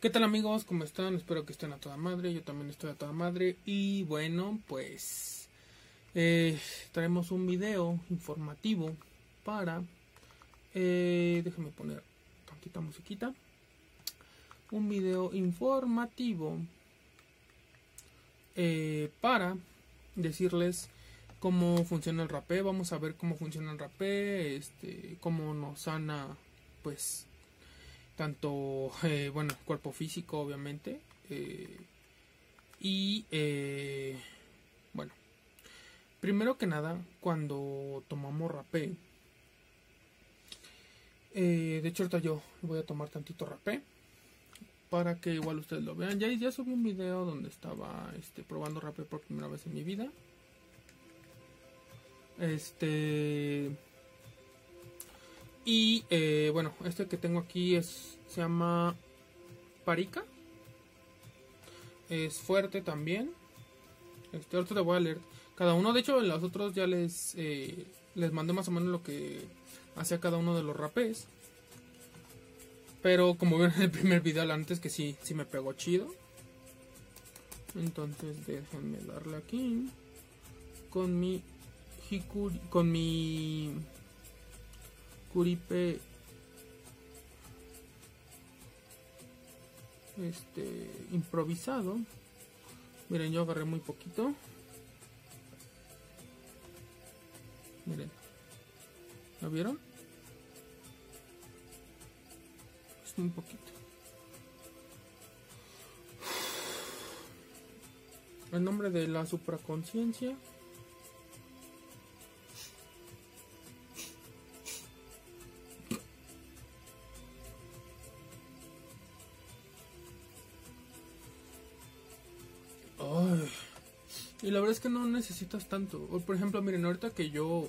¿Qué tal amigos? ¿Cómo están? Espero que estén a toda madre. Yo también estoy a toda madre. Y bueno, pues eh, traemos un video informativo para... Eh, déjenme poner tantita musiquita. Un video informativo eh, para decirles cómo funciona el rapé. Vamos a ver cómo funciona el rapé, este, cómo nos sana, pues, tanto, eh, bueno, cuerpo físico, obviamente. Eh, y, eh, bueno, primero que nada, cuando tomamos rapé, de hecho ahorita yo voy a tomar tantito rapé para que igual ustedes lo vean. Ya, ya subí un video donde estaba este, probando rapé por primera vez en mi vida. Este. Y eh, bueno, este que tengo aquí es. Se llama. Parica. Es fuerte también. Este, ahorita te voy a leer cada uno. De hecho, en los otros ya les. Eh, les mandé más o menos lo que hacía cada uno de los rapés. Pero como ven en el primer video antes que sí, sí me pegó chido. Entonces déjenme darle aquí. Con mi con mi Curipe este improvisado. Miren, yo agarré muy poquito. Miren. ¿Lo vieron? Es muy poquito. El nombre de la supraconciencia Y la verdad es que no necesitas tanto. por ejemplo, miren, ahorita que yo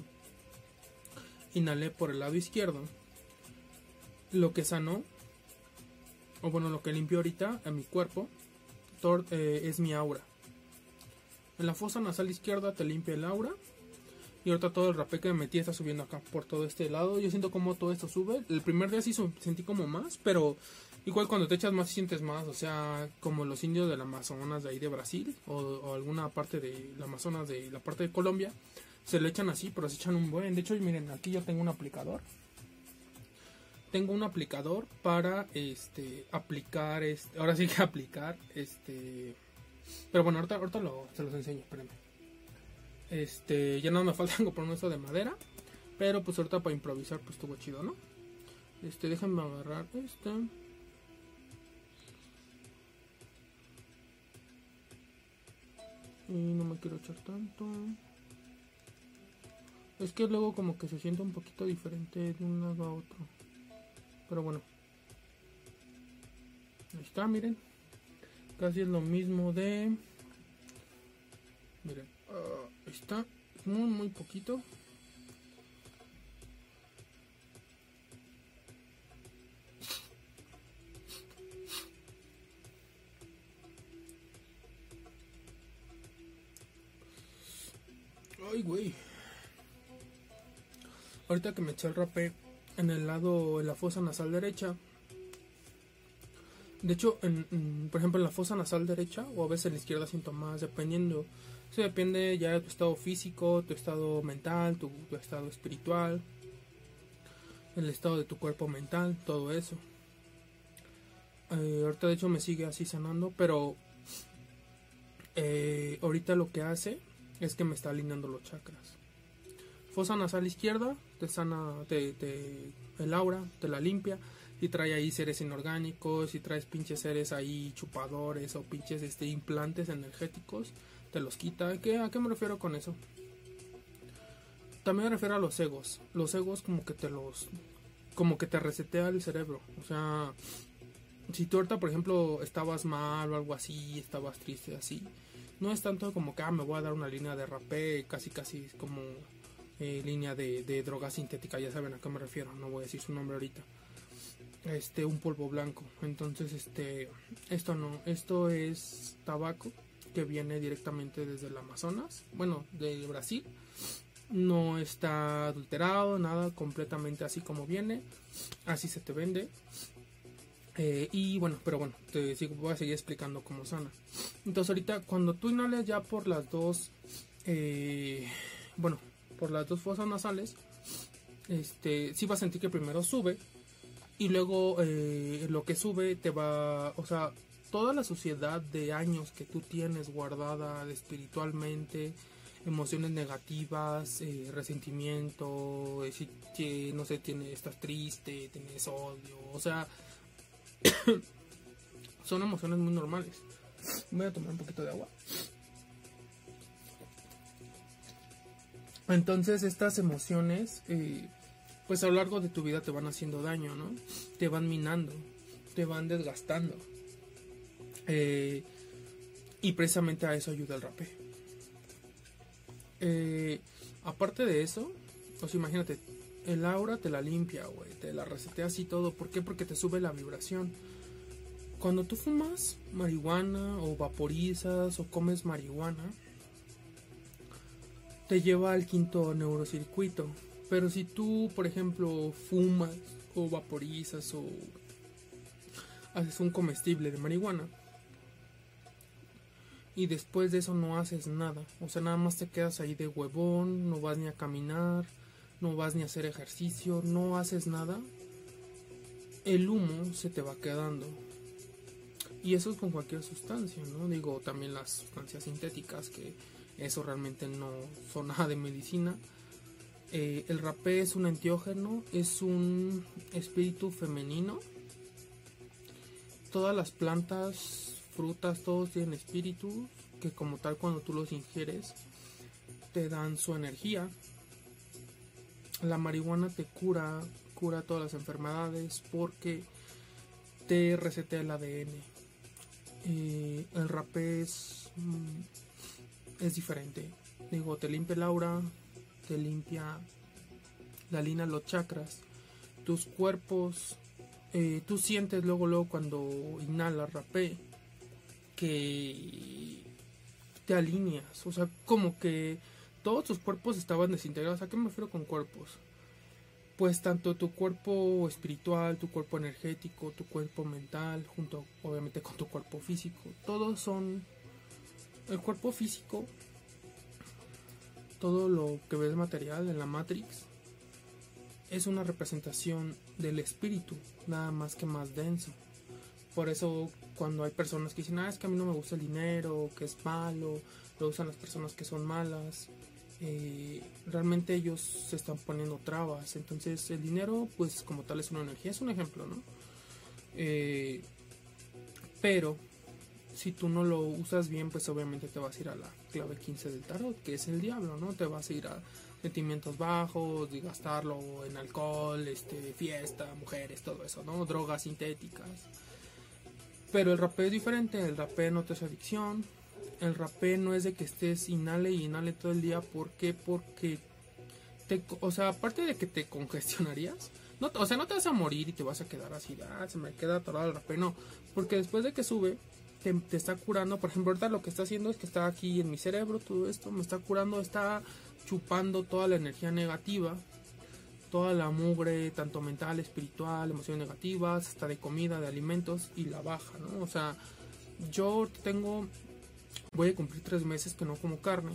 inhalé por el lado izquierdo, lo que sanó, o bueno, lo que limpió ahorita en mi cuerpo, eh, es mi aura. En la fosa nasal izquierda te limpia el aura. Y ahorita todo el rapé que me metí está subiendo acá por todo este lado. Yo siento como todo esto sube. El primer día sí sentí como más, pero Igual cuando te echas más sientes más, o sea, como los indios del Amazonas de ahí de Brasil o, alguna parte de la Amazonas de la parte de Colombia, se le echan así, pero se echan un buen. De hecho, miren, aquí yo tengo un aplicador. Tengo un aplicador para este aplicar este, ahora sí que aplicar este pero bueno, ahorita, ahorita lo, se los enseño, espérenme. Este, ya no me falta algo por un de madera, pero pues ahorita para improvisar pues estuvo chido, ¿no? Este, déjenme agarrar este Y no me quiero echar tanto. Es que luego como que se siente un poquito diferente de un lado a otro. Pero bueno. Ahí está, miren. Casi es lo mismo de... Miren. Ahí está. Muy, muy poquito. Ay, güey. Ahorita que me eché el rapé en el lado, en la fosa nasal derecha. De hecho, en, por ejemplo, en la fosa nasal derecha o a veces en la izquierda siento más, dependiendo. Eso depende ya de tu estado físico, tu estado mental, tu, estado espiritual, el estado de tu cuerpo mental, todo eso. Eh, ahorita de hecho me sigue así sanando, pero eh, ahorita lo que hace es que me está alineando los chakras. Fosa nasal izquierda te sana te, el aura, te la limpia y trae ahí seres inorgánicos y traes pinches seres ahí chupadores o pinches este, implantes energéticos, te los quita. ¿Qué, ¿A qué me refiero con eso? También me refiero a los egos. Los egos como que te los... como que te resetea el cerebro. O sea, si tú ahorita por ejemplo estabas mal o algo así, estabas triste así no es tanto como que ah, me voy a dar una línea de rapé, casi casi como eh, línea de, de, droga sintética, ya saben a qué me refiero, no voy a decir su nombre ahorita. Este, un polvo blanco. Entonces, este, esto no, esto es tabaco que viene directamente desde el Amazonas, bueno, de Brasil. no está adulterado, nada, completamente así como viene, así se te vende. Eh, y bueno, pero bueno, te sigo, voy a seguir explicando cómo sana. Entonces ahorita cuando tú inhales ya por las dos, eh, bueno, por las dos fosas nasales, este, sí vas a sentir que primero sube y luego eh, lo que sube te va, o sea, toda la suciedad de años que tú tienes guardada espiritualmente, emociones negativas, eh, resentimiento, eh, si no sé, tiene, estás triste, tienes odio, o sea, son emociones muy normales. Voy a tomar un poquito de agua. Entonces estas emociones, eh, pues a lo largo de tu vida te van haciendo daño, ¿no? Te van minando, te van desgastando. y precisamente a eso ayuda el rapé. Eh, aparte de eso, pues imagínate, el aura te la limpia, güey, te la reseteas y todo. ¿Por qué? Porque te sube la vibración. Cuando tú fumas marihuana o vaporizas o comes marihuana, te lleva al quinto neurocircuito. Pero si tú, por ejemplo, fumas o vaporizas o haces un comestible de marihuana, y después de eso no haces nada. O sea, nada más te quedas ahí de huevón, no vas ni a caminar, no vas ni a hacer ejercicio, no haces nada. El humo se te va quedando. Y eso es con cualquier sustancia, ¿no? Digo, también las sustancias sintéticas, que eso realmente no son nada de medicina. Eh, el rapé es un antiógeno, es un espíritu femenino. Todas las plantas frutas, todos tienen espíritus que como tal cuando tú los ingieres te dan su energía. La marihuana te cura, cura todas las enfermedades porque te resetea el ADN. Eh, el rapé es, mm, es diferente. Digo, te limpia el aura, te limpia la línea, los chakras, tus cuerpos. Eh, tú sientes luego, luego cuando inhalas rapé que te alineas, o sea, como que todos tus cuerpos estaban desintegrados. ¿A qué me refiero con cuerpos? Pues tanto tu cuerpo espiritual, tu cuerpo energético, tu cuerpo mental, junto obviamente con tu cuerpo físico, todos son el cuerpo físico, todo lo que ves material en la Matrix es una representación del espíritu, nada más que más denso. Por eso cuando hay personas que dicen, ah, es que a mí no me gusta el dinero, que es malo, lo usan las personas que son malas, eh, realmente ellos se están poniendo trabas. Entonces el dinero, pues como tal es una energía, es un ejemplo, ¿no? Eh, pero si tú no lo usas bien, pues obviamente te vas a ir a la clave 15 del tarot, que es el diablo, ¿no? Te vas a ir a sentimientos bajos, y gastarlo en alcohol, este, fiesta, mujeres, todo eso, ¿no? Drogas sintéticas. Pero el rapé es diferente, el rapé no te es adicción, el rapé no es de que estés inhale y inhale todo el día, ¿por qué? Porque te, o sea, aparte de que te congestionarías, no, o sea, no te vas a morir y te vas a quedar así, ah, se me queda atorado el rapé, no, porque después de que sube, te, está curando, por ejemplo, ahorita lo que está haciendo es que está aquí en mi cerebro, todo esto, me está curando, está chupando toda la energía negativa toda la mugre, tanto mental, espiritual, emociones negativas, hasta de comida, de alimentos y la baja, ¿no? O sea, yo tengo, voy a cumplir tres meses que no como carne.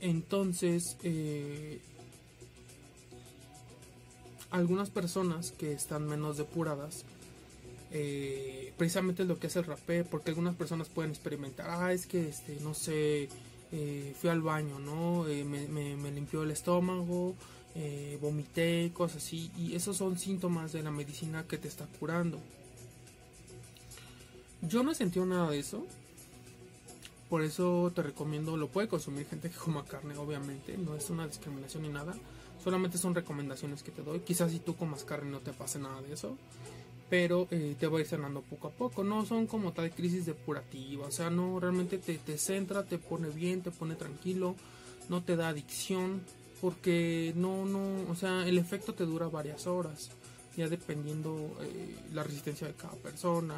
Entonces, eh, algunas personas que están menos depuradas, eh, precisamente lo que hace el rapé, porque algunas personas pueden experimentar, ah, es que, este, no sé, eh, fui al baño, ¿no? me, me limpió el estómago, eh, vomité, cosas así. Y esos son síntomas de la medicina que te está curando. Yo no he sentido nada de eso. Por eso te recomiendo, lo puede consumir gente que coma carne, obviamente. No es una discriminación ni nada. Solamente son recomendaciones que te doy. Quizás si tú comas carne no te pase nada de eso. Pero eh, te va a ir sanando poco a poco. No son como tal crisis depurativa. O sea, no, realmente te, te centra, te pone bien, te pone tranquilo. No te da adicción porque no, no, o sea, el efecto te dura varias horas, ya dependiendo eh, la resistencia de cada persona,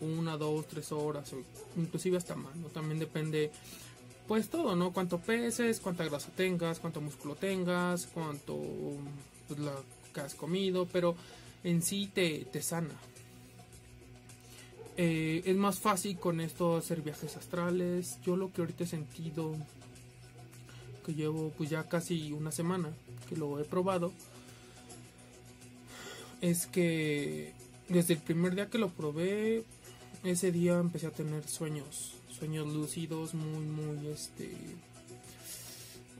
una, dos, tres horas, o inclusive hasta más, ¿no? También depende pues todo, ¿no? Cuánto peses, cuánta grasa tengas, cuánto músculo tengas, cuánto pues, la que has comido, pero en sí te, te sana. Eh, es más fácil con esto hacer viajes astrales. Yo lo que ahorita he sentido, que llevo pues ya casi una semana que lo he probado, es que desde el primer día que lo probé, ese día empecé a tener sueños, sueños lúcidos, muy, muy, este...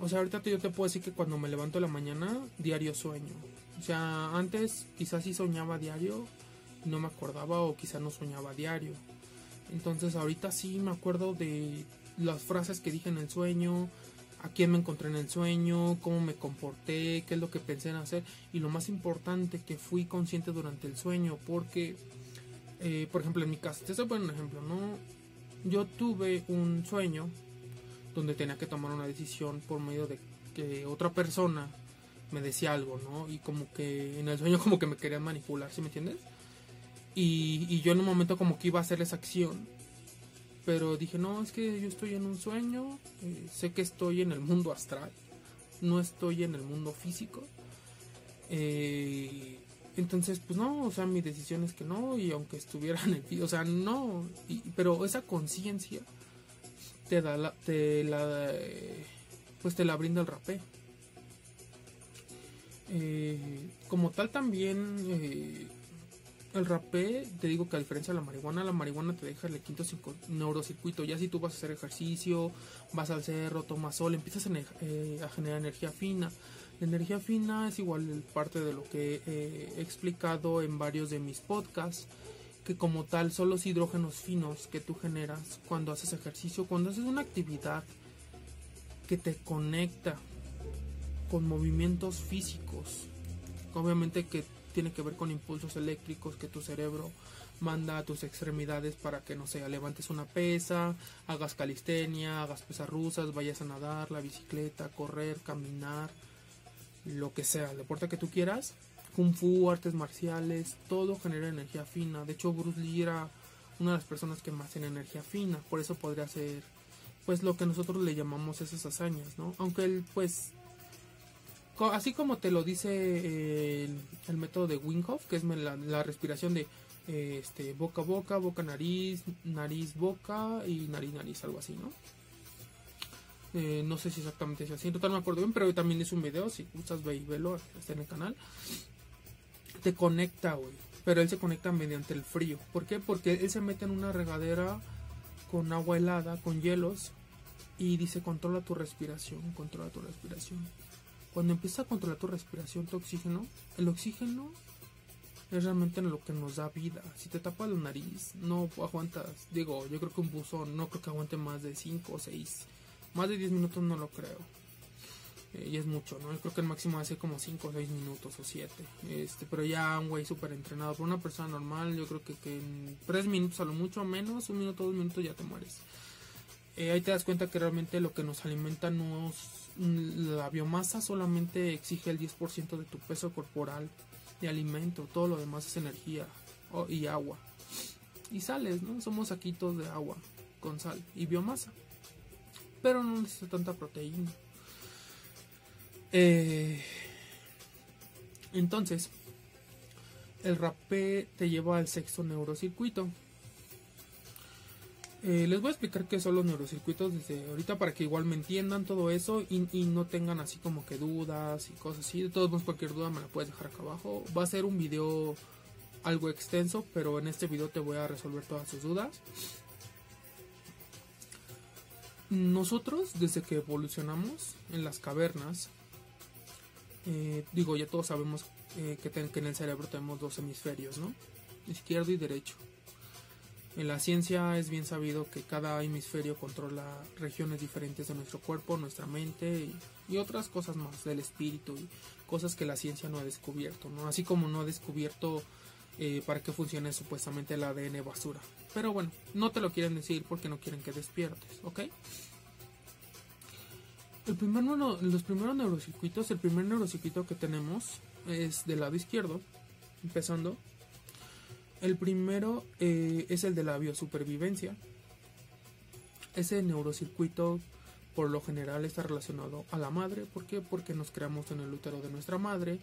O sea, ahorita yo te puedo decir que cuando me levanto en la mañana, diario sueño. O sea, antes quizás sí soñaba diario, no me acordaba o quizás no soñaba diario. Entonces ahorita sí me acuerdo de las frases que dije en el sueño, a quién me encontré en el sueño, cómo me comporté, qué es lo que pensé en hacer y lo más importante que fui consciente durante el sueño porque eh, por ejemplo, en mi caso, te estoy poniendo un ejemplo, ¿no? Yo tuve un sueño donde tenía que tomar una decisión por medio de que otra persona me decía algo, ¿no? Y como que en el sueño como que me querían manipular, ¿sí me entiendes? Y, yo en un momento como que iba a hacer esa acción, pero dije, no, es que yo estoy en un sueño, eh, sé que estoy en el mundo astral, no estoy en el mundo físico. Eh, entonces, pues no, o sea, mi decisión es que no, y aunque estuviera en el o sea, no, pero esa conciencia te da la, te la, pues te la brinda el rapé. Eh, como tal también eh, el rapé, te digo que a diferencia de la marihuana, la marihuana te deja el quinto neurocircuito. Ya si tú vas a hacer ejercicio, vas al cerro, tomas sol, empiezas a, eh, a generar energía fina. Energía fina es igual parte de lo que he explicado en varios de mis podcasts, que como tal son los hidrógenos finos que tú generas cuando haces ejercicio, cuando haces una actividad que te conecta con movimientos físicos, obviamente que tiene que ver con impulsos eléctricos que tu cerebro manda a tus extremidades para que no sé, levantes una pesa, hagas calistenia, hagas pesas rusas, vayas a nadar, la bicicleta, correr, caminar, lo que sea, el deporte que tú quieras, kung fu, artes marciales, todo genera energía fina. De hecho, Bruce Lee era una de las personas que más tiene energía fina, por eso podría ser pues lo que nosotros le llamamos esas hazañas, ¿no? Aunque él pues así como te lo dice eh, el, método de Wim que es la, respiración de eh, este boca boca, boca nariz, nariz boca y nariz nariz, algo así, ¿no? Eh, no sé si exactamente es así, no me acuerdo bien, pero también es un video, si gustas ve y velo, está en el canal. Te conecta, güey. Pero él se conecta mediante el frío. ¿Por qué? Porque él se mete en una regadera con agua helada, con hielos, y dice controla tu respiración, controla tu respiración. Cuando empieza a controlar tu respiración, tu oxígeno, el oxígeno es realmente lo que nos da vida. Si te tapas la nariz, no aguantas. Digo, yo creo que un buzón no creo que aguante más de 5 o 6 más de 10 minutos no lo creo. Eh, y es mucho, ¿no? Yo creo que el máximo hace como 5 o 6 minutos o 7. Este, pero ya un güey súper entrenado. Por una persona normal, yo creo que, en 3 minutos a lo mucho menos, un minuto, dos minutos ya te mueres. Eh, ahí te das cuenta que realmente lo que nos alimenta no la biomasa solamente exige el 10% de tu peso corporal de alimento, todo lo demás es energía y agua. Y sales, ¿no? Somos saquitos de agua con sal y biomasa pero no necesita tanta proteína. Eh, entonces, el rapé te lleva al sexto neurocircuito. Eh, les voy a explicar qué son los neurocircuitos desde ahorita para que igual me entiendan todo eso y, no tengan así como que dudas y cosas así. De todos modos, cualquier duda me la puedes dejar acá abajo. Va a ser un video algo extenso, pero en este video te voy a resolver todas sus dudas. Nosotros, desde que evolucionamos en las cavernas, eh, digo, ya todos sabemos eh, que, que, en el cerebro tenemos dos hemisferios, ¿no? Izquierdo y derecho. En la ciencia es bien sabido que cada hemisferio controla regiones diferentes de nuestro cuerpo, nuestra mente y, otras cosas más del espíritu y cosas que la ciencia no ha descubierto, ¿no? Así como no ha descubierto eh, para que funcione supuestamente el ADN basura. Pero bueno, no te lo quieren decir porque no quieren que despiertes, ¿ok? El primer, los primeros neurocircuitos, el primer neurocircuito que tenemos es del lado izquierdo, empezando. El primero eh, es el de la biosupervivencia. Ese neurocircuito por lo general está relacionado a la madre. ¿Por qué? Porque nos creamos en el útero de nuestra madre,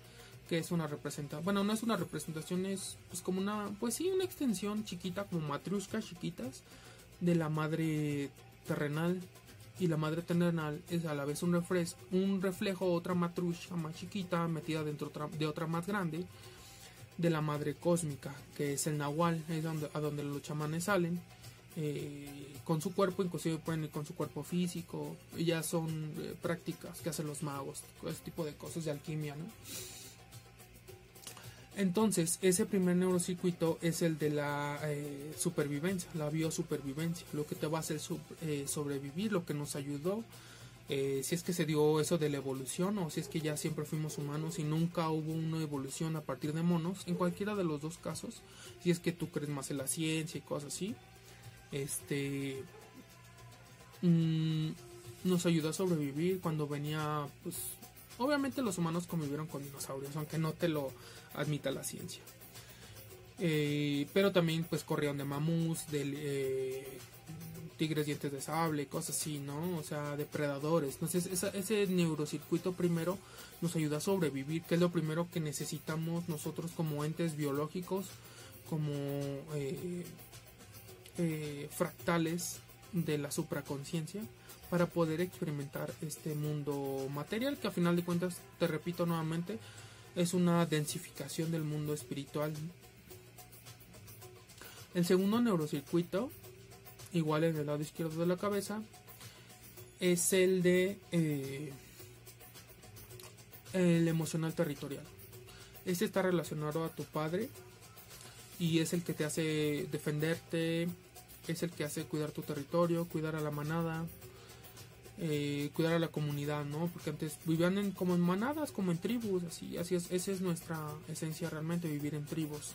que es una representación, bueno, no es una representación, es pues como una, pues sí, una extensión chiquita, como matruscas chiquitas, de la madre terrenal. Y la madre terrenal es a la vez un, reflejo, un reflejo, otra matrusca más chiquita, metida dentro de otra más grande, de la madre cósmica, que es el nahual, es donde, a donde los chamanes salen eh, con su cuerpo, inclusive pueden ir con su cuerpo físico, ya son eh, prácticas que hacen los magos, ese tipo de cosas de alquimia, ¿no? Entonces, ese primer neurocircuito es el de la eh, supervivencia, la biosupervivencia, lo que te va a hacer sobrevivir, lo que nos ayudó, si es que se dio eso de la evolución o si es que ya siempre fuimos humanos y nunca hubo una evolución a partir de monos, en cualquiera de los dos casos, si es que tú crees más en la ciencia y cosas así, este mm, nos ayudó a sobrevivir cuando venía pues obviamente los humanos convivieron con dinosaurios aunque no te lo admita la ciencia. Eh, pero también pues corrieron de mamús de eh, tigres dientes de sable cosas así no o sea depredadores. Entonces ese neurocircuito primero nos ayuda a sobrevivir que es lo primero que necesitamos nosotros como entes biológicos como eh, fractales de la supraconciencia para poder experimentar este mundo material que a final de cuentas, te repito nuevamente, es una densificación del mundo espiritual. El segundo neurocircuito, igual en el lado izquierdo de la cabeza, es el de eh, el emocional territorial. Este está relacionado a tu padre y es el que te hace defenderte, es el que hace cuidar tu territorio, cuidar a la manada, eh, cuidar a la comunidad, ¿no? Porque antes vivían en, como en manadas, como en tribus, así, así es, esa es nuestra esencia realmente, vivir en tribus.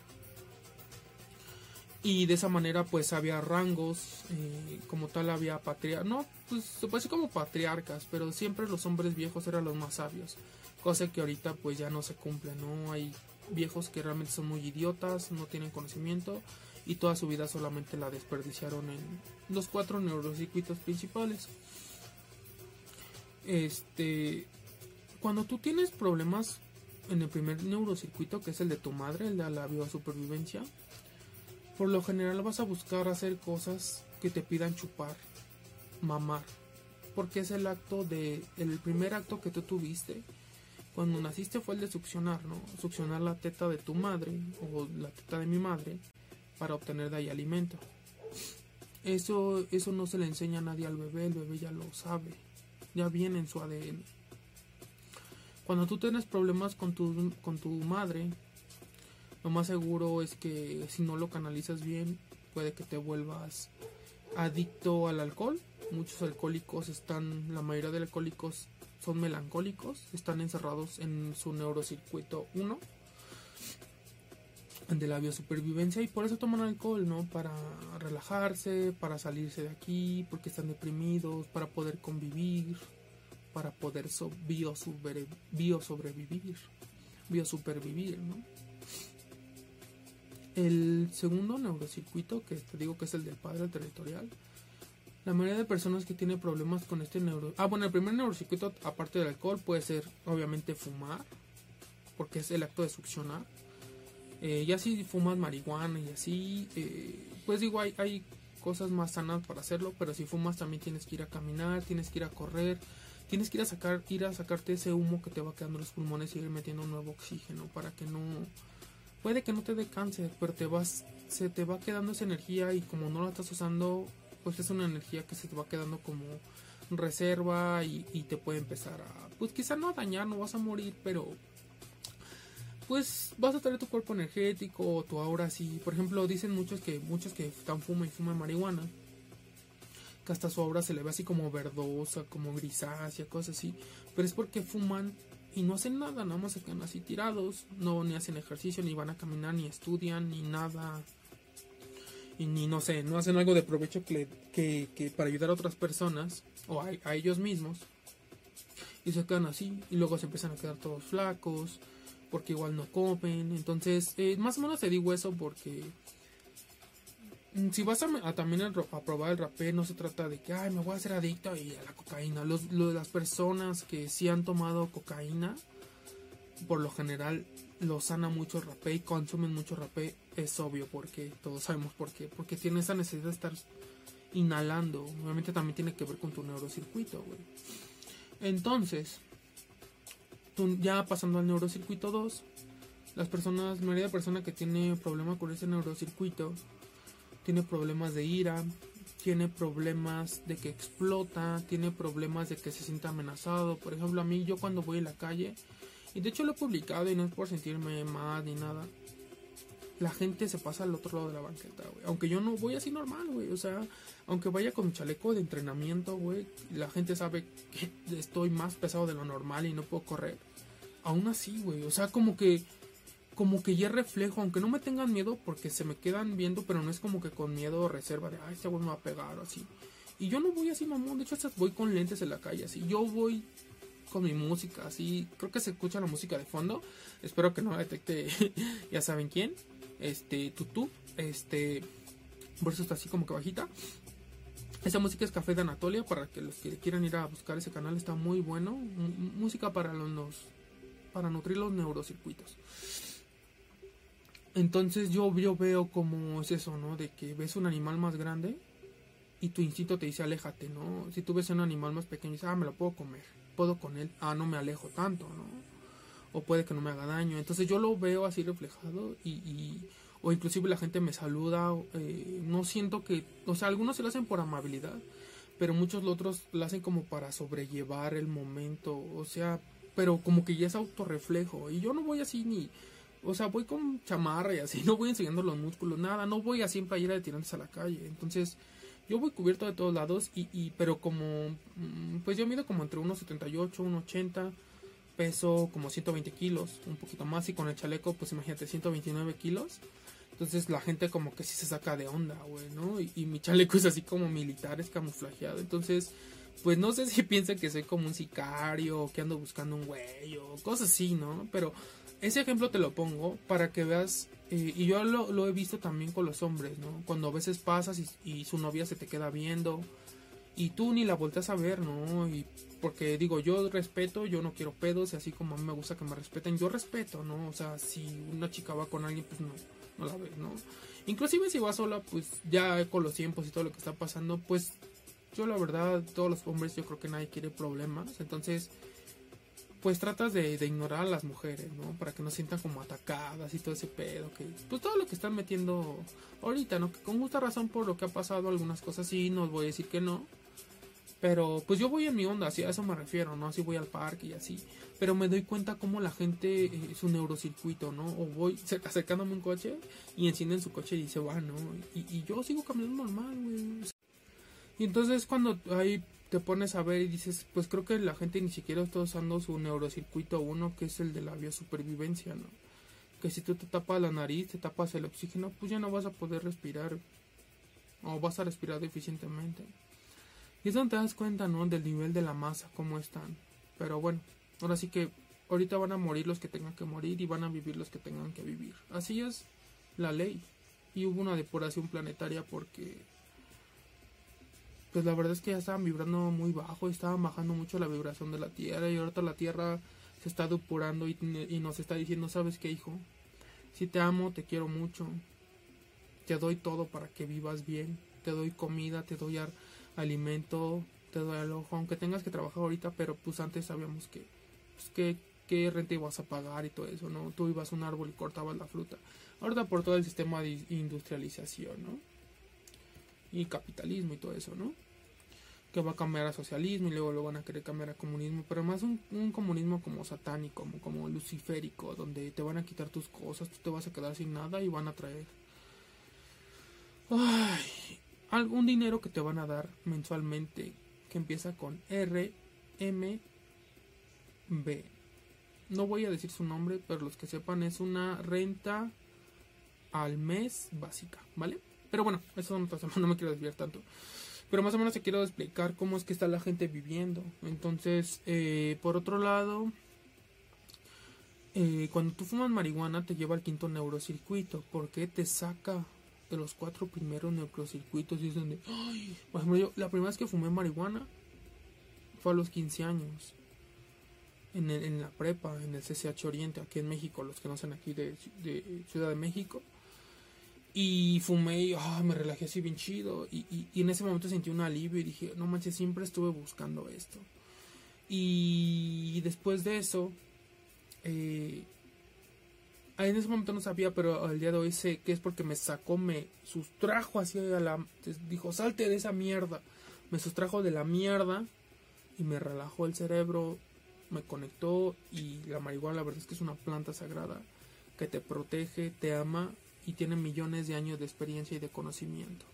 Y de esa manera pues había rangos, eh, como tal había patriarcas, no, pues se puede decir como patriarcas, pero siempre los hombres viejos eran los más sabios, cosa que ahorita pues ya no se cumple, ¿no? Hay viejos que realmente son muy idiotas, no tienen conocimiento y toda su vida solamente la desperdiciaron en los cuatro neurocircuitos principales. Este, cuando tú tienes problemas en el primer neurocircuito, que es el de tu madre, el de la biosupervivencia, por lo general vas a buscar hacer cosas que te pidan chupar, mamar, porque es el acto de, el primer acto que tú tuviste cuando naciste fue el de succionar, ¿no? Succionar la teta de tu madre o la teta de mi madre para obtener de ahí alimento. Eso, eso no se le enseña a nadie al bebé, el bebé ya lo sabe, ya viene en su ADN. Cuando tú tienes problemas con tu, con tu madre, lo más seguro es que si no lo canalizas bien, puede que te vuelvas adicto al alcohol. Muchos alcohólicos están, la mayoría de alcohólicos son melancólicos, están encerrados en su neurocircuito 1 de la biosupervivencia y por eso toman alcohol, ¿no? Para relajarse, para salirse de aquí, porque están deprimidos, para poder convivir, para poder so biosobrevivir, biosupervivir, ¿no? El segundo neurocircuito, que te digo que es el del padre territorial, la mayoría de personas que tienen problemas con este neuro... Ah, bueno, el primer neurocircuito, aparte del alcohol, puede ser obviamente fumar, porque es el acto de succionar. Eh, ya si fumas marihuana y así, eh, pues digo, hay, hay cosas más sanas para hacerlo, pero si fumas también tienes que ir a caminar, tienes que ir a correr, tienes que ir a sacar, ir a sacarte ese humo que te va quedando en los pulmones y ir metiendo nuevo oxígeno para que no, puede que no te dé cáncer, pero te vas, se te va quedando esa energía y como no la estás usando, pues es una energía que se te va quedando como reserva y, te puede empezar a, pues quizá no a dañar, no vas a morir, pero pues vas a tener tu cuerpo energético o tu aura así. Por ejemplo, dicen muchos que muchos que están fuma y fuman marihuana, que hasta su aura se le ve así como verdosa, como grisácea, cosas así, pero es porque fuman y no hacen nada, nada más se quedan así tirados, no ni hacen ejercicio, ni van a caminar, ni estudian, ni nada y ni no sé, no hacen algo de provecho que, que, para ayudar a otras personas o a, ellos mismos y se quedan así y luego se empiezan a quedar todos flacos porque igual no comen entonces eh, más o menos te digo eso porque mm, si vas a, también a, probar el rapé, no se trata de que, ay, me voy a hacer adicto y a la cocaína. Los, las personas que sí han tomado cocaína, por lo general, lo sana mucho el rapé y consumen mucho rapé. Es obvio porque todos sabemos por qué. Porque tiene esa necesidad de estar inhalando. Obviamente también tiene que ver con tu neurocircuito, güey. Entonces, ya pasando al neurocircuito 2, las personas, la mayoría de personas que tiene problemas con ese neurocircuito, tiene problemas de ira, tiene problemas de que explota, tiene problemas de que se sienta amenazado. Por ejemplo, a mí yo cuando voy en la calle, y de hecho lo he publicado y no es por sentirme mal ni nada, la gente se pasa al otro lado de la banqueta, güey. Aunque yo no voy así normal, güey. O sea, aunque vaya con mi chaleco de entrenamiento, güey, la gente sabe que estoy más pesado de lo normal y no puedo correr. Aún así, güey. O sea, como que como que ya reflejo, aunque no me tengan miedo porque se me quedan viendo, pero no es como que con miedo o reserva de, ay, este güey me va a pegar o así. Y yo no voy así, mamón, de hecho hasta voy con lentes en la calle, así. Yo voy con mi música, así. Creo que se escucha la música de fondo. Espero que no la detecte, ya saben quién. Este, tutú, este, por eso está así como que bajita. Esa música es Café de Anatolia, para que los que quieran ir a buscar ese canal, está muy bueno. música para los, para nutrir los neurocircuitos. Entonces yo, yo veo como es eso, ¿no? De que ves un animal más grande y tu instinto te dice aléjate, ¿no? Si tú ves un animal más pequeño dices, ah, me lo puedo comer, puedo con él, ah, no me alejo tanto, ¿no? O puede que no me haga daño. Entonces yo lo veo así reflejado y, o inclusive la gente me saluda, eh, no siento que, o sea, algunos se lo hacen por amabilidad, pero muchos otros lo hacen como para sobrellevar el momento, o sea, pero como que ya es autorreflejo y yo no voy así ni o sea, voy con chamarra y así, no voy enseñando los músculos, nada, no voy así en playera de tirantes a la calle. Entonces, yo voy cubierto de todos lados y, y pero como, mm, pues yo mido como entre 1,78, 1,80, peso como 120 kilos, un poquito más y con el chaleco, pues imagínate, 129 kilos. Entonces la gente como que sí se saca de onda, güey, ¿no? Y, mi chaleco es así como militar, es camuflajeado. Entonces, pues no sé si piensa que soy como un sicario que ando buscando un güey o cosas así, ¿no? Pero ese ejemplo te lo pongo para que veas, eh, y yo lo, he visto también con los hombres, ¿no? Cuando a veces pasas y, su novia se te queda viendo y tú ni la volteas a ver, ¿no? Y porque digo, yo respeto, yo no quiero pedos, y así como a mí me gusta que me respeten, yo respeto, ¿no? O sea, si una chica va con alguien, pues no, no la ves, ¿no? Inclusive si va sola, pues ya con los tiempos y todo lo que está pasando, pues yo la verdad, todos los hombres, yo creo que nadie quiere problemas, entonces pues tratas de, ignorar a las mujeres, ¿no? Para que no sientan como atacadas y todo ese pedo, que pues todo lo que están metiendo ahorita, ¿no? Que con justa razón por lo que ha pasado algunas cosas sí, no os voy a decir que no. Pero pues yo voy en mi onda, así a eso me refiero, ¿no? Así voy al parque y así. Pero me doy cuenta como la gente, eh, un neurocircuito, ¿no? O voy acercándome un coche y encienden su coche y se van, ¿no? Y, y yo sigo caminando normal, güey. Y entonces cuando hay te pones a ver y dices, pues creo que la gente ni siquiera está usando su neurocircuito 1, que es el de la biosupervivencia, ¿no? Que si tú te tapas la nariz, te tapas el oxígeno, pues ya no vas a poder respirar o vas a respirar deficientemente. Y es donde te das cuenta, ¿no? Del nivel de la masa, cómo están. Pero bueno, ahora sí que ahorita van a morir los que tengan que morir y van a vivir los que tengan que vivir. Así es la ley. Y hubo una depuración planetaria porque pues la verdad es que ya estaban vibrando muy bajo, estaban bajando mucho la vibración de la Tierra y ahorita la Tierra se está depurando y, nos está diciendo, ¿sabes qué, hijo? Si te amo, te quiero mucho, te doy todo para que vivas bien, te doy comida, te doy alimento, te doy el ojo, aunque tengas que trabajar ahorita, pero pues antes sabíamos que, pues que qué renta ibas a pagar y todo eso, ¿no? Tú ibas a un árbol y cortabas la fruta. Ahorita por todo el sistema de industrialización, ¿no? Y capitalismo y todo eso, ¿no? que va a cambiar a socialismo y luego lo van a querer cambiar a comunismo, pero más un, comunismo como satánico, como, como luciférico, donde te van a quitar tus cosas, tú te vas a quedar sin nada y van a traer algún dinero que te van a dar mensualmente que empieza con R M B. No voy a decir su nombre, pero los que sepan es una renta al mes básica, ¿vale? Pero bueno, eso no, no me quiero desviar tanto. Pero más o menos te quiero explicar cómo es que está la gente viviendo. Entonces, eh, por otro lado, eh, cuando tú fumas marihuana te lleva al quinto neurocircuito porque te saca de los cuatro primeros neurocircuitos y es donde, ay, por ejemplo, yo la primera vez que fumé marihuana fue a los 15 años. En, el- en la prepa, en el CCH Oriente, aquí en México, los que no son aquí de Ciudad de México. Y fumé y ah, me relajé así bien chido. Y, en ese momento sentí un alivio y dije, no manches, siempre estuve buscando esto. Y después de eso, eh, en ese momento no sabía, pero al día de hoy sé que es porque me sacó, me sustrajo así a la... Dijo, salte de esa mierda. Me sustrajo de la mierda y me relajó el cerebro, me conectó y la marihuana la verdad es que es una planta sagrada que te protege, te ama y tiene millones de años de experiencia y de conocimiento.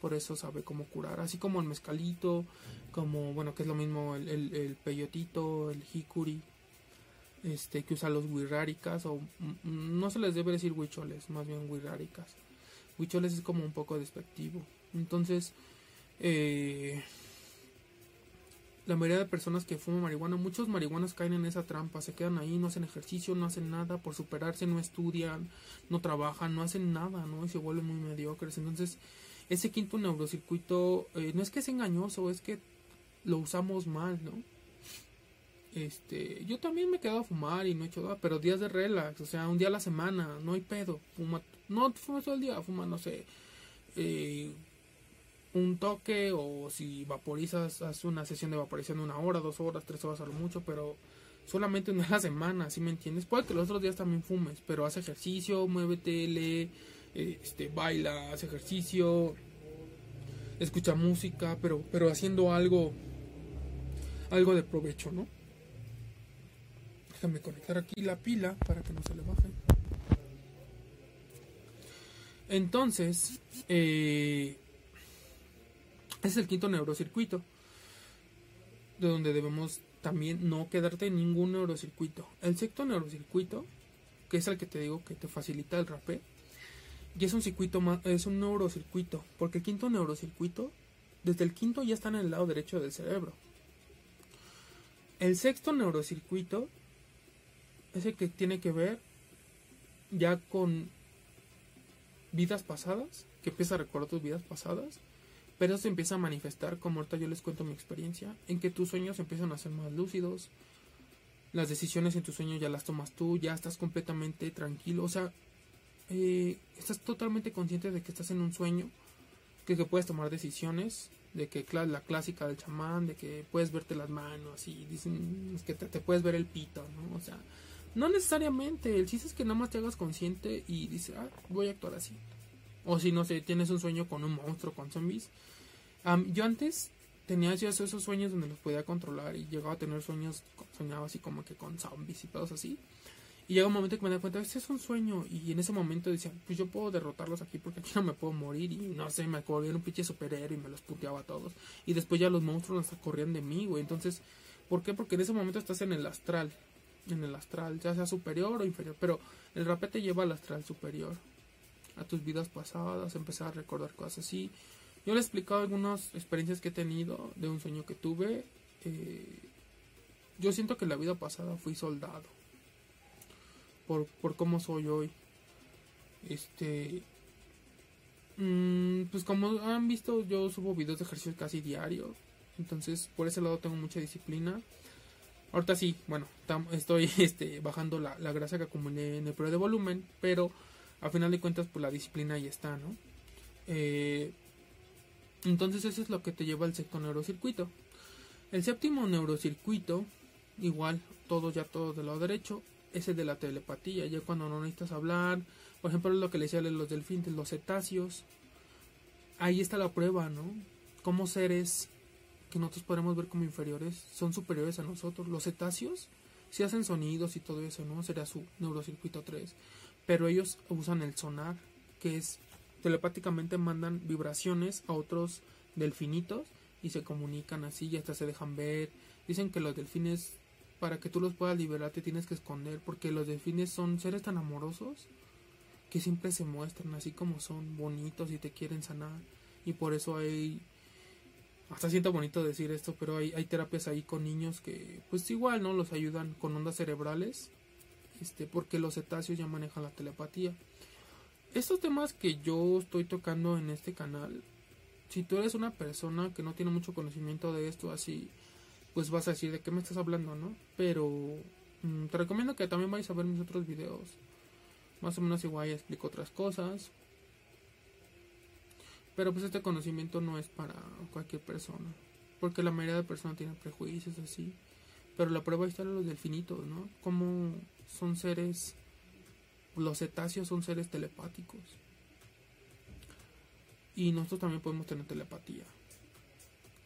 Por eso sabe cómo curar, así como el mezcalito, como, bueno, que es lo mismo el, el, peyotito, el hikuri, este, que usa los wirráricas, o mm, no se les debe decir huicholes, más bien wirráricas. Huicholes es como un poco despectivo. Entonces, eh, la mayoría de personas que fuman marihuana, muchos marihuanos caen en esa trampa, se quedan ahí, no hacen ejercicio, no hacen nada, por superarse no estudian, no trabajan, no hacen nada, ¿no? Y se vuelven muy mediocres. Entonces, ese quinto neurocircuito eh, no es que es engañoso, es que lo usamos mal, ¿no? Este, yo también me he quedado a fumar y no he hecho nada, pero días de relax, o sea, un día a la semana, no hay pedo, fuma, no fumas todo el día, fuma, no sé, eh, un toque o si vaporizas, haz una sesión de vaporización una hora, dos horas, tres horas a lo mucho, pero solamente una semana, ¿sí me entiendes? Puede que los otros días también fumes, pero haz ejercicio, muévete, lee, eh, este, baila, haz ejercicio, escucha música, pero, pero haciendo algo, algo de provecho, ¿no? Déjame conectar aquí la pila para que no se le baje. Entonces, eh, es el quinto neurocircuito, de donde debemos también no quedarte en ningún neurocircuito. El sexto neurocircuito, que es el que te digo que te facilita el rapé, y es un circuito más, es un neurocircuito, porque el quinto neurocircuito, desde el quinto ya está en el lado derecho del cerebro. El sexto neurocircuito es el que tiene que ver ya con vidas pasadas, que empieza a recordar tus vidas pasadas, pero eso se empieza a manifestar, como ahorita yo les cuento mi experiencia, en que tus sueños empiezan a ser más lúcidos, las decisiones en tus sueños ya las tomas tú, ya estás completamente tranquilo, o sea, eh, estás totalmente consciente de que estás en un sueño, que, puedes tomar decisiones, de que la clásica del chamán, de que puedes verte las manos y dicen que te, te puedes ver el pito, ¿no? O sea, no necesariamente, el chiste es que nada más te hagas consciente y dices, ah, voy a actuar así. O si no sé, tienes un sueño con un monstruo, con zombies. Am, yo antes tenía esos sueños donde los podía controlar y llegaba a tener sueños, soñaba así como que con zombies y pedos así. Y llega un momento que me da cuenta, este es un sueño. Y en ese momento decía, pues yo puedo derrotarlos aquí porque aquí no me puedo morir. Y no sé, me volvía un pinche superhéroe y me los puteaba a todos. Y después ya los monstruos hasta corrían de mí, güey. Entonces, ¿por qué? Porque en ese momento estás en el astral. En el astral, ya sea superior o inferior. Pero el rapé te lleva al astral superior. A tus vidas pasadas, empezar a recordar cosas así. Yo le he explicado algunas experiencias que he tenido de un sueño que tuve. Eh, yo siento que en la vida pasada fui soldado por, por cómo soy hoy. Este. mm, pues como han visto, yo subo videos de ejercicio casi diario. Entonces, por ese lado tengo mucha disciplina. Ahorita sí, bueno, estoy este, bajando la, la grasa que acumulé en el periodo de volumen, pero a final de cuentas, pues la disciplina ahí está, ¿no? Eh, entonces, eso es lo que te lleva al sexto neurocircuito. El séptimo neurocircuito, igual, todo ya todo del lado derecho, es el de la telepatía, ya cuando no necesitas hablar, por ejemplo, lo que le decía de los delfines, los cetáceos, ahí está la prueba, ¿no? Como seres que nosotros podemos ver como inferiores son superiores a nosotros. Los cetáceos si hacen sonidos y todo eso, ¿no? Sería su neurocircuito 3. Pero ellos usan el sonar, que es telepáticamente mandan vibraciones a otros delfinitos y se comunican así y hasta se dejan ver. Dicen que los delfines para que tú los puedas liberar te tienes que esconder porque los delfines son seres tan amorosos que siempre se muestran así como son bonitos y te quieren sanar y por eso hay hasta siento bonito decir esto pero hay, hay terapias ahí con niños que pues igual no los ayudan con ondas cerebrales este porque los cetáceos ya manejan la telepatía estos temas que yo estoy tocando en este canal, si tú eres una persona que no tiene mucho conocimiento de esto así, pues vas a decir de qué me estás hablando, ¿no? Pero mm, te recomiendo que también vayas a ver mis otros videos. Más o menos igual explico otras cosas. Pero pues este conocimiento no es para cualquier persona. Porque la mayoría de personas tienen prejuicios así. Pero la prueba está en los delfinitos, ¿no? Como son seres... Los cetáceos son seres telepáticos. Y nosotros también podemos tener telepatía.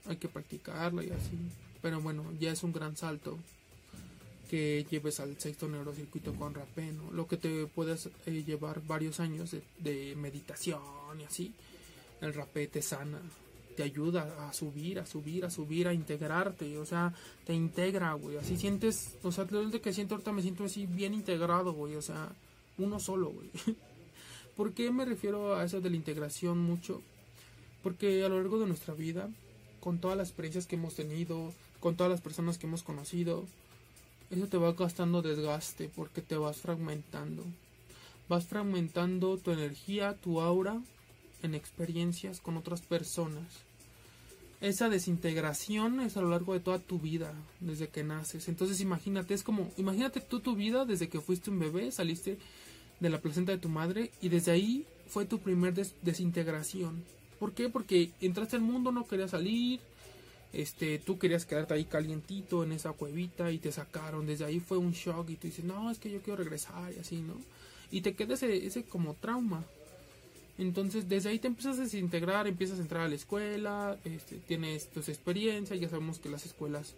Hay que practicarla y así. Pero bueno, ya es un gran salto que lleves al sexto neurocircuito con rapé, ¿no? Lo que te puedes eh, llevar varios años de, de meditación y así el rapé te sana, te ayuda a subir, a subir, a subir, a integrarte, o sea, te integra, güey, así sientes, o sea, desde que siento ahorita me siento así bien integrado, güey, o sea, uno solo, güey. ¿Por qué me refiero a eso de la integración mucho? Porque a lo largo de nuestra vida, con todas las experiencias que hemos tenido, con todas las personas que hemos conocido, eso te va gastando desgaste porque te vas fragmentando. Vas fragmentando tu energía, tu aura, en experiencias con otras personas. Esa desintegración es a lo largo de toda tu vida, desde que naces. Entonces imagínate, es como, imagínate tú tu vida desde que fuiste un bebé, saliste de la placenta de tu madre y desde ahí fue tu primer desintegración. ¿Por qué? Porque entraste al mundo, no querías salir, este, tú querías quedarte ahí calientito en esa cuevita y te sacaron. Desde ahí fue un shock y tú dices, no, es que yo quiero regresar y así, ¿no? Y te queda ese, ese como trauma. Entonces, desde ahí te empiezas a desintegrar, empiezas a entrar a la escuela, este, tienes tus experiencias, ya sabemos que las escuelas,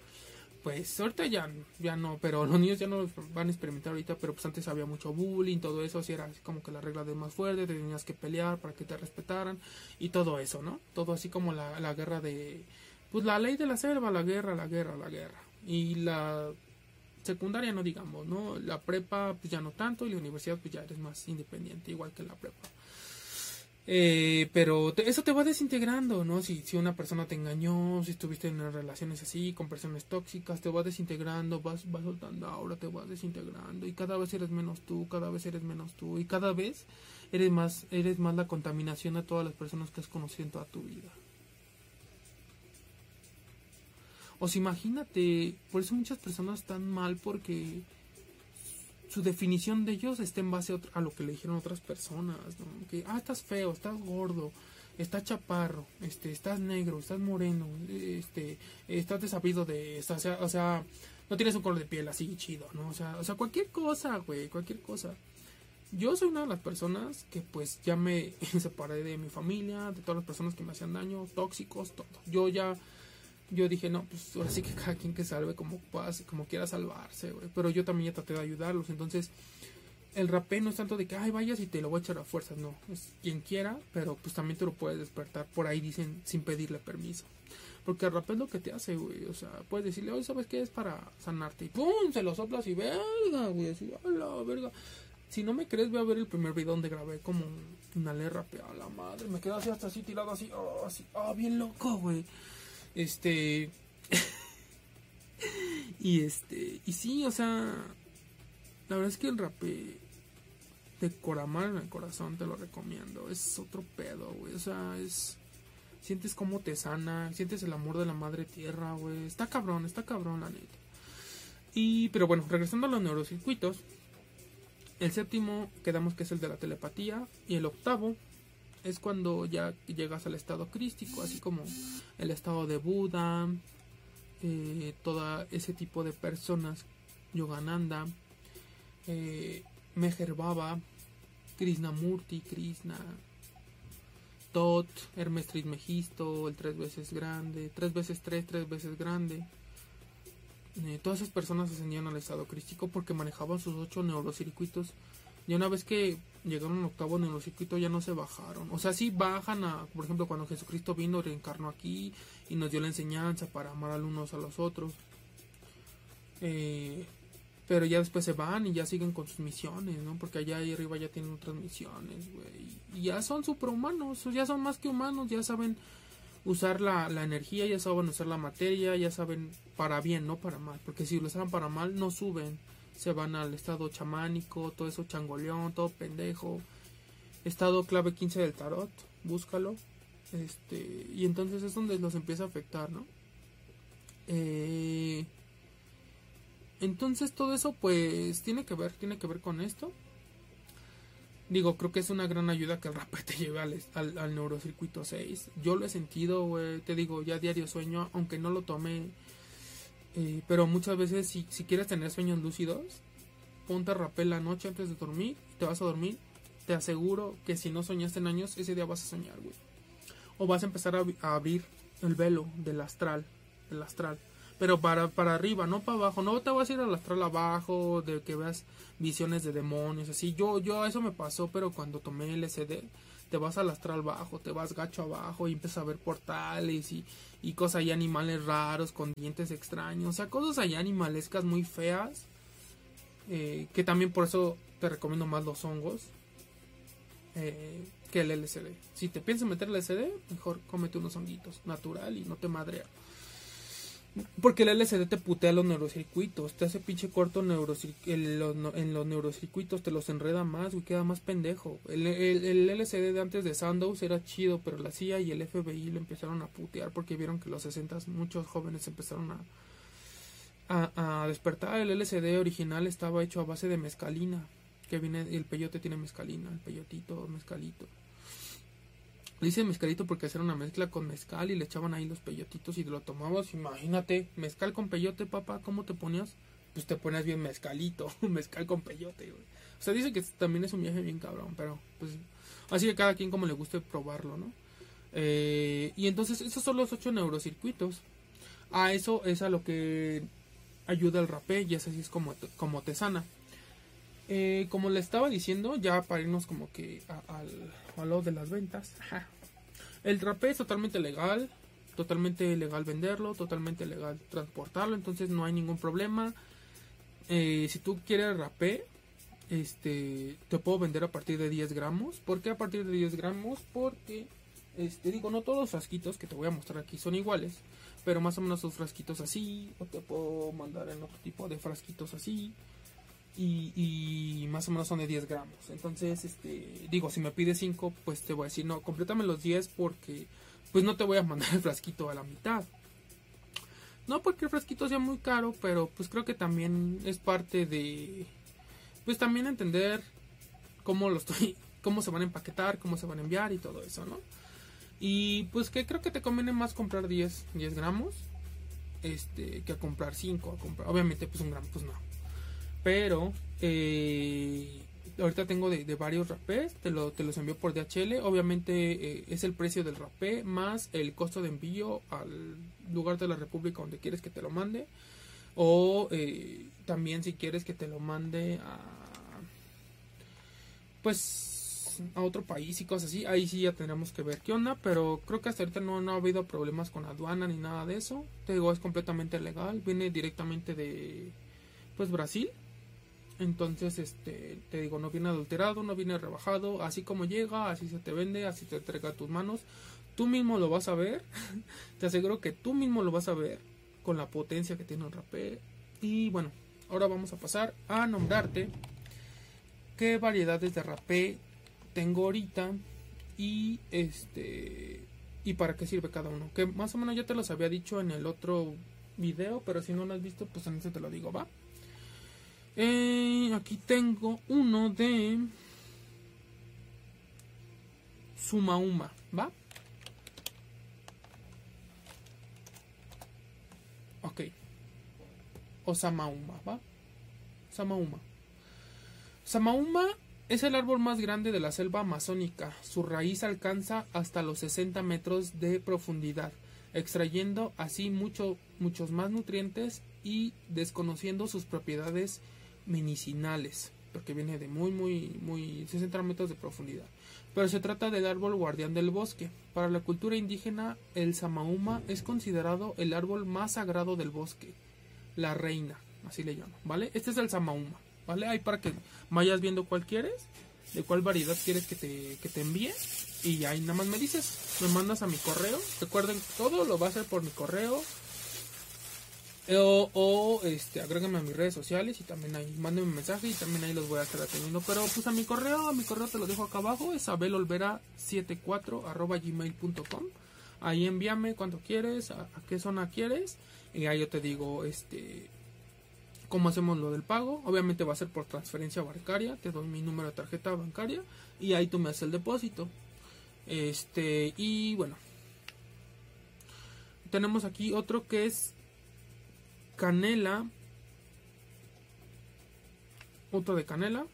pues ahorita ya, ya no, pero los niños ya no van a experimentar ahorita, pero pues antes había mucho bullying, todo eso, así era así como que la regla de más fuerte, te tenías que pelear para que te respetaran y todo eso, ¿no? Todo así como la guerra de, pues la ley de la selva, la guerra, la guerra, la guerra. Y la secundaria no digamos, ¿no? La prepa pues ya no tanto y la universidad pues ya eres más independiente, igual que la prepa. Eh, pero eso te va desintegrando, ¿no? Si, si una persona te engañó, si estuviste en relaciones así, con personas tóxicas, te va desintegrando, vas, vas soltando ahora, te vas desintegrando y cada vez eres menos tú, cada vez eres menos tú y cada vez eres más, eres más la contaminación de todas las personas que has conocido en toda tu vida. O sea, imagínate, por eso muchas personas están mal porque su definición de ellos está en base a, lo que le dijeron otras personas, ¿no? Que, ah, estás feo, estás gordo, estás chaparro, este, estás negro, estás moreno, este, estás desabido de, o sea, o sea, no tienes un color de piel así chido, ¿no? O sea, o sea, cualquier cosa, güey, cualquier cosa. Yo soy una de las personas que pues ya me separé de mi familia, de todas las personas que me hacían daño, tóxicos, todo. Yo ya yo dije, no, pues ahora sí que cada quien que salve como, quiera salvarse, güey. Pero yo también ya traté de ayudarlos. Entonces, el rapé no es tanto de que, ay, vayas y te lo voy a echar a fuerzas. No, es quien quiera, pero pues también te lo puedes despertar. Por ahí dicen, sin pedirle permiso. Porque el rapé es lo que te hace, güey. O sea, puedes decirle, oye, ¿sabes qué es para sanarte? Y pum, se lo soplas y verga, güey. Así, hola, verga. Si no me crees, voy a ver el primer video donde grabé como una le rapé a la madre. Me quedé así hasta así tirado así, oh, así, ah, bien loco, güey. Este. y este. Y sí, o sea. La verdad es que el rapé de Coramal en el corazón te lo recomiendo. Es otro pedo, güey. O sea, es. Sientes cómo te sana. Sientes el amor de la madre tierra, güey. Está cabrón, está cabrón, la neta. Y. Pero bueno, regresando a los neurocircuitos. El séptimo quedamos que es el de la telepatía. Y el octavo es cuando ya llegas al estado crístico, así como el estado de Buda, eh, todo ese tipo de personas, Yogananda, eh, Meher Baba, Krishnamurti, Krishna, Tot, Hermes Trismegisto, el tres veces grande, tres veces tres, tres veces grande. Eh, todas esas personas ascendían al estado crístico porque manejaban sus ocho neurocircuitos y una vez que llegaron octavo en el circuito ya no se bajaron. O sea, sí bajan a, por ejemplo, cuando Jesucristo vino, reencarnó aquí y nos dio la enseñanza para amar a unos a los otros. Eh, pero ya después se van y ya siguen con sus misiones, ¿no? Porque allá arriba ya tienen otras misiones, güey. Y ya son superhumanos, ya son más que humanos, ya saben usar la, la, energía, ya saben usar la materia, ya saben para bien, no para mal. Porque si lo usaban para mal, no suben se van al estado chamánico, todo eso changoleón, todo pendejo. estado clave 15 del tarot, búscalo. Este, y entonces es donde los empieza a afectar, ¿no? Eh, entonces todo eso pues tiene que ver, tiene que ver con esto. Digo, creo que es una gran ayuda que el rapé te lleve al, al, neurocircuito 6. Yo lo he sentido. Te digo, ya diario sueño, aunque no lo tome. Eh, pero muchas veces, si, si quieres tener sueños lúcidos, ponte rapé la noche antes de dormir y te vas a dormir. Te aseguro que si no soñaste en años, ese día vas a soñar, güey. O vas a empezar a, a abrir el velo del astral. El astral pero para, para arriba, no para abajo. No te vas a ir al astral abajo, de que veas visiones de demonios, así. Yo, yo, eso me pasó, pero cuando tomé LSD, te vas al astral bajo, te vas gacho abajo y empiezas a ver portales y, y cosas ahí animales raros con dientes extraños, o sea, cosas ahí animalescas muy feas. Eh, que también por eso te recomiendo más los hongos eh, que el LSD. Si te piensas meter LSD, mejor cómete unos honguitos natural y no te madrea. Porque el LCD te putea los neurocircuitos, te hace pinche corto en, los neurocircuitos, te los enreda más, y queda más pendejo. El, el, LCD de antes de Sandows era chido, pero la CIA y el FBI lo empezaron a putear porque vieron que los 60 muchos jóvenes empezaron a, a, a despertar. El LCD original estaba hecho a base de mezcalina, que viene, el peyote tiene mezcalina, el peyotito, mezcalito. Dice mezcalito porque hacían una mezcla con mezcal y le echaban ahí los peyotitos y lo tomabas. Imagínate, mezcal con peyote, papá, ¿cómo te ponías? Pues te ponías bien mezcalito, mezcal con peyote, güey. O sea, dice que también es un viaje bien cabrón, pero pues así que cada quien como le guste probarlo, ¿no? Eh, y entonces esos son los ocho neurocircuitos. A eso es a lo que ayuda el rapé y así es como, como te sana. Eh, como le estaba diciendo, ya para irnos como que al, a lo de las ventas. El rapé es totalmente legal, totalmente legal venderlo, totalmente legal transportarlo, entonces no hay ningún problema. Eh, si tú quieres rapé, este, te puedo vender a partir de 10 gramos. ¿Por qué a partir de 10 gramos? Porque, este, digo, no todos los frasquitos que te voy a mostrar aquí son iguales, pero más o menos los frasquitos así, o te puedo mandar en otro tipo de frasquitos así y, más o menos son de 10 gramos. Entonces, este, digo, si me pides 5, pues te voy a decir, no, complétame los 10 porque pues no te voy a mandar el frasquito a la mitad. No porque el frasquito sea muy caro, pero pues creo que también es parte de, pues también entender cómo lo estoy, cómo se van a empaquetar, cómo se van a enviar y todo eso, ¿no? Y pues que creo que te conviene más comprar 10, 10 gramos, este, que a comprar 5, a comprar, obviamente pues un gramo, pues no pero eh, ahorita tengo de, varios rapés, te, lo, te los envío por DHL. Obviamente eh, es el precio del rapé más el costo de envío al lugar de la República donde quieres que te lo mande. O eh, también si quieres que te lo mande a pues a otro país y cosas así, ahí sí ya tendremos que ver qué onda, pero creo que hasta ahorita no, no ha habido problemas con aduana ni nada de eso. Te digo, es completamente legal, viene directamente de pues Brasil entonces, este, te digo, no viene adulterado, no viene rebajado, así como llega, así se te vende, así te entrega a tus manos. Tú mismo lo vas a ver, te aseguro que tú mismo lo vas a ver con la potencia que tiene el rapé. Y bueno, ahora vamos a pasar a nombrarte qué variedades de rapé tengo ahorita y este y para qué sirve cada uno. Que más o menos ya te los había dicho en el otro video, pero si no lo has visto, pues en ese te lo digo, ¿va? Eh, aquí tengo uno de Sumauma, ¿va? Ok. O Samauma, ¿va? Samauma. Samauma es el árbol más grande de la selva amazónica. Su raíz alcanza hasta los 60 metros de profundidad, extrayendo así mucho, muchos más nutrientes y desconociendo sus propiedades medicinales, porque viene de muy, muy, muy 60 metros de profundidad. Pero se trata del árbol guardián del bosque. Para la cultura indígena, el samauma es considerado el árbol más sagrado del bosque, la reina, así le llaman, ¿vale? Este es el samauma, ¿vale? Ahí para que vayas viendo cuál quieres, de cuál variedad quieres que te, que te envíe. Y ahí nada más me dices, me mandas a mi correo. Recuerden, todo lo va a hacer por mi correo O, o este, agrégame a mis redes sociales y también ahí, mándenme un mensaje y también ahí los voy a estar atendiendo. Pero pues a mi correo, a mi correo te lo dejo acá abajo, es abelolvera74 arroba gmail.com. Ahí envíame cuando quieres, a, a, qué zona quieres. Y ahí yo te digo, este, cómo hacemos lo del pago. Obviamente va a ser por transferencia bancaria. Te doy mi número de tarjeta bancaria y ahí tú me haces el depósito. Este, y bueno. Tenemos aquí otro que es canela. Otro de canela.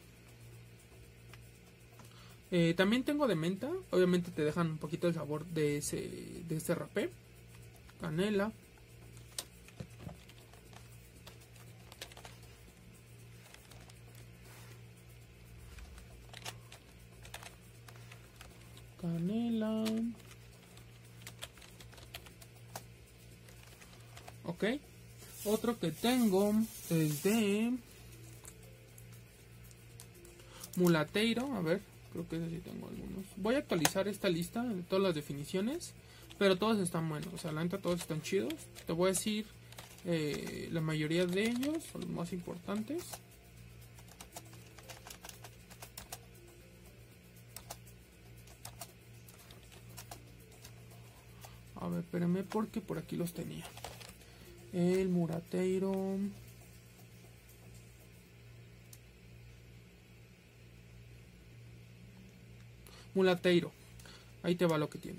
Eh, también tengo de menta. Obviamente te dejan un poquito el sabor de ese, de ese rapé. Canela. Canela. Ok. Otro que tengo es de Mulateiro. A ver, creo que ese sí tengo algunos. Voy a actualizar esta lista de todas las definiciones. Pero todos están buenos. O sea, la neta todos están chidos. Te voy a decir eh, la mayoría de ellos, son los más importantes. A ver, espérame porque por aquí los tenía. El murateiro. Mulateiro. Ahí te va lo que tiene.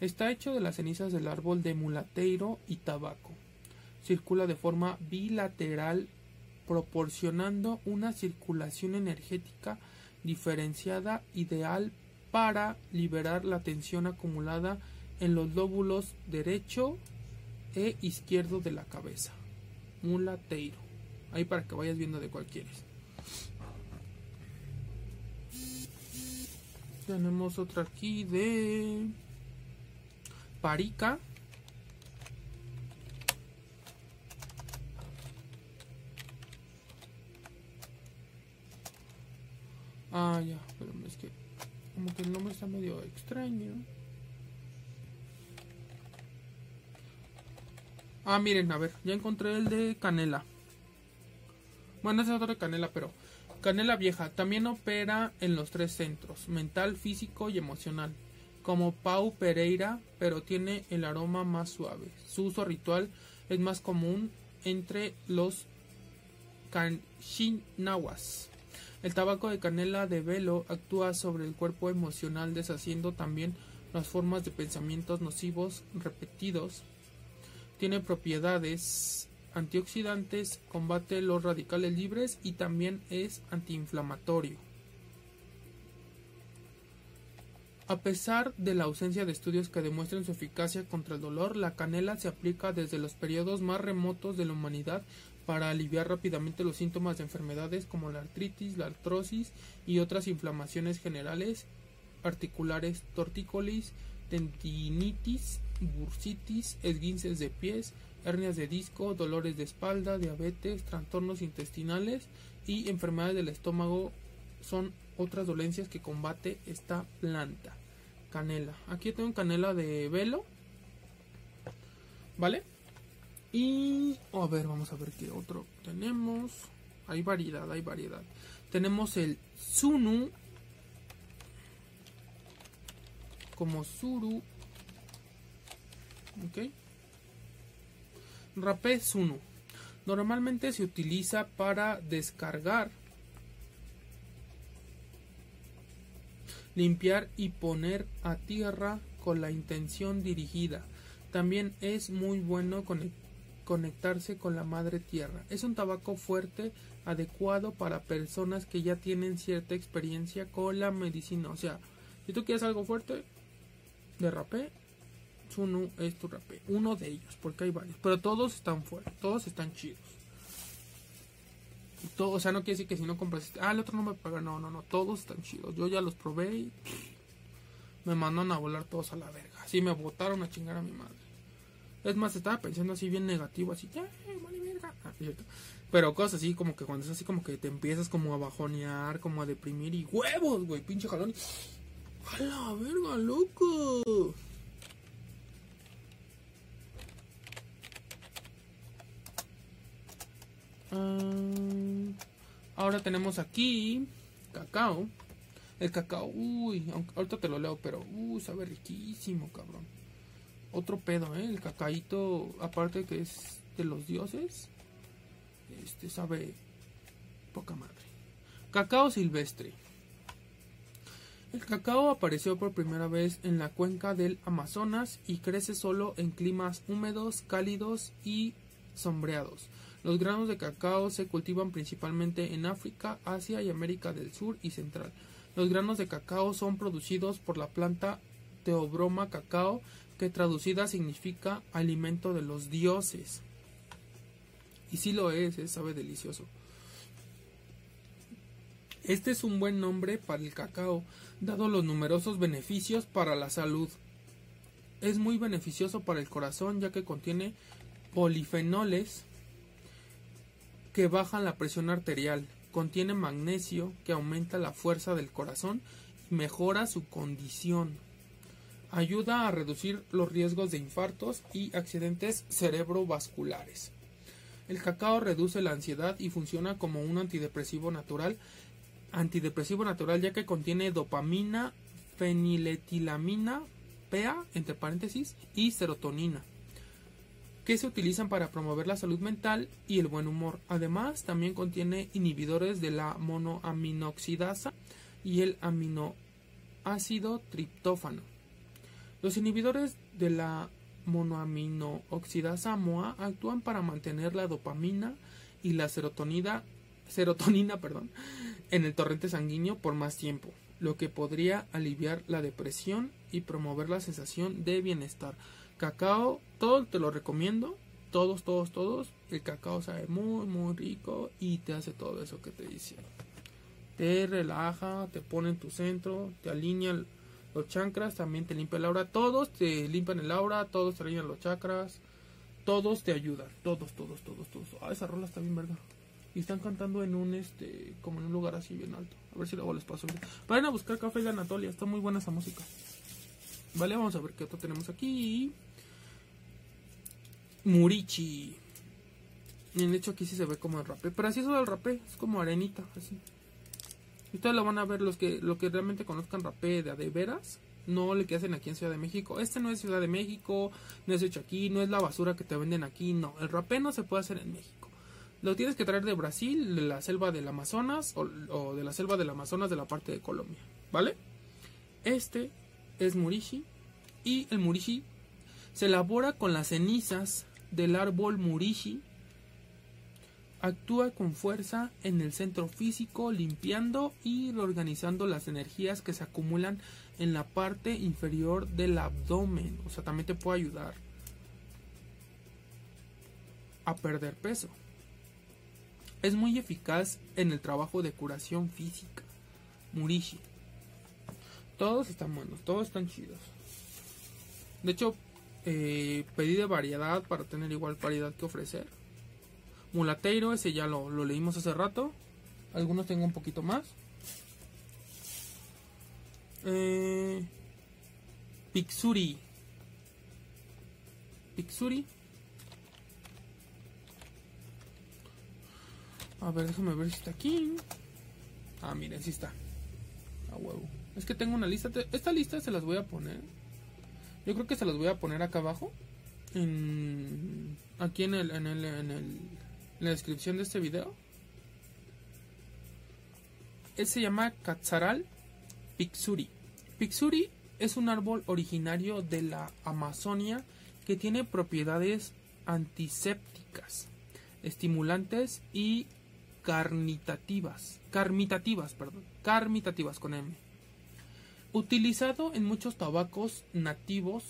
Está hecho de las cenizas del árbol de mulateiro y tabaco. Circula de forma bilateral proporcionando una circulación energética diferenciada ideal para liberar la tensión acumulada en los lóbulos derecho e izquierdo de la cabeza. Mulateiro. Ahí para que vayas viendo de cuál quieres. Tenemos otra aquí de Parica. Ah, ya, pero es que como que el nombre está medio extraño. Ah, miren, a ver, ya encontré el de canela. Bueno, ese es otro de canela, pero canela vieja también opera en los tres centros, mental, físico y emocional, como Pau Pereira, pero tiene el aroma más suave. Su uso ritual es más común entre los kanshinawas. El tabaco de canela de velo actúa sobre el cuerpo emocional deshaciendo también las formas de pensamientos nocivos repetidos tiene propiedades antioxidantes, combate los radicales libres y también es antiinflamatorio. A pesar de la ausencia de estudios que demuestren su eficacia contra el dolor, la canela se aplica desde los periodos más remotos de la humanidad para aliviar rápidamente los síntomas de enfermedades como la artritis, la artrosis y otras inflamaciones generales, articulares, tortícolis, tendinitis, bursitis, esguinces de pies, hernias de disco, dolores de espalda, diabetes, trastornos intestinales y enfermedades del estómago son otras dolencias que combate esta planta. Canela. Aquí tengo canela de velo. ¿Vale? Y a ver, vamos a ver qué otro tenemos. Hay variedad, hay variedad. Tenemos el Sunu. Como Suru ¿ok? Rapé Sunu. Normalmente se utiliza para descargar, limpiar y poner a tierra con la intención dirigida. También es muy bueno conectarse con la madre tierra. Es un tabaco fuerte, adecuado para personas que ya tienen cierta experiencia con la medicina. O sea, si tú quieres algo fuerte, de rapé, uno es tu rapé. Uno de ellos, porque hay varios. Pero todos están fuera, todos están chidos. Todo, o sea, no quiere decir que si no compras este, ah, el otro no me paga. No, no, no, todos están chidos. Yo ya los probé y me mandan a volar todos a la verga. Así me botaron a chingar a mi madre. Es más, estaba pensando así bien negativo, así, ya, vale verga. Ah, pero cosas así como que cuando es así como que te empiezas como a bajonear, como a deprimir y huevos, güey, pinche jalón. A la verga, loco. Ah, ahora tenemos aquí cacao. El cacao, uy, ahorita te lo leo, pero uy, sabe riquísimo, cabrón. Otro pedo, ¿eh? El cacaíto, aparte que es de los dioses, este sabe poca madre. Cacao silvestre. El cacao apareció por primera vez en la cuenca del Amazonas y crece solo en climas húmedos, cálidos y sombreados. Los granos de cacao se cultivan principalmente en África, Asia y América del Sur y Central. Los granos de cacao son producidos por la planta Teobroma cacao, que traducida significa alimento de los dioses. Y sí lo es, ¿eh? sabe delicioso. Este es un buen nombre para el cacao, dado los numerosos beneficios para la salud. Es muy beneficioso para el corazón ya que contiene polifenoles que bajan la presión arterial, contiene magnesio que aumenta la fuerza del corazón y mejora su condición. Ayuda a reducir los riesgos de infartos y accidentes cerebrovasculares. El cacao reduce la ansiedad y funciona como un antidepresivo natural antidepresivo natural ya que contiene dopamina, feniletilamina, PA, entre paréntesis, y serotonina, que se utilizan para promover la salud mental y el buen humor. Además, también contiene inhibidores de la monoaminoxidasa y el aminoácido triptófano. Los inhibidores de la monoaminooxidasa MOA actúan para mantener la dopamina y la serotonina, serotonina perdón, en el torrente sanguíneo por más tiempo, lo que podría aliviar la depresión y promover la sensación de bienestar. Cacao, todo te lo recomiendo, todos, todos, todos. El cacao sabe muy, muy rico y te hace todo eso que te dice. Te relaja, te pone en tu centro, te alinea los chakras, también te limpia el aura. Todos te limpian el aura, todos te alinean los chakras, todos te ayudan. Todos, todos, todos, todos. Ah, esa rola está bien, ¿verdad? y están cantando en un este como en un lugar así bien alto a ver si luego les paso vayan a buscar café de Anatolia está muy buena esa música vale vamos a ver qué otro tenemos aquí Murichi en hecho aquí sí se ve como el rapé pero así es el rapé es como arenita así ustedes lo van a ver los que lo que realmente conozcan rapé de, de veras no le que hacen aquí en Ciudad de México. Este no es Ciudad de México, no es hecho aquí, no es la basura que te venden aquí, no. El rapé no se puede hacer en México. Lo tienes que traer de Brasil, de la selva del Amazonas o, de la selva del Amazonas de la parte de Colombia, ¿vale? Este es murishi y el murishi se elabora con las cenizas del árbol murishi. Actúa con fuerza en el centro físico, limpiando y reorganizando las energías que se acumulan en la parte inferior del abdomen. O sea, también te puede ayudar a perder peso. Es muy eficaz en el trabajo de curación física. Murishi. Todos están buenos, todos están chidos. De hecho, eh, pedí de variedad para tener igual variedad que ofrecer. Mulateiro, ese ya lo, lo leímos hace rato. Algunos tengo un poquito más. Eh, Pixuri. Pixuri A ver, déjame ver si está aquí. Ah, miren, sí está. A huevo. Es que tengo una lista. Esta lista se las voy a poner. Yo creo que se las voy a poner acá abajo. En, aquí en, el, en, el, en, el, en la descripción de este video. Él se llama Katzaral Pixuri. Pixuri es un árbol originario de la Amazonia que tiene propiedades antisépticas, estimulantes y carnitativas, carmitativas, perdón, carmitativas con M. Utilizado en muchos tabacos nativos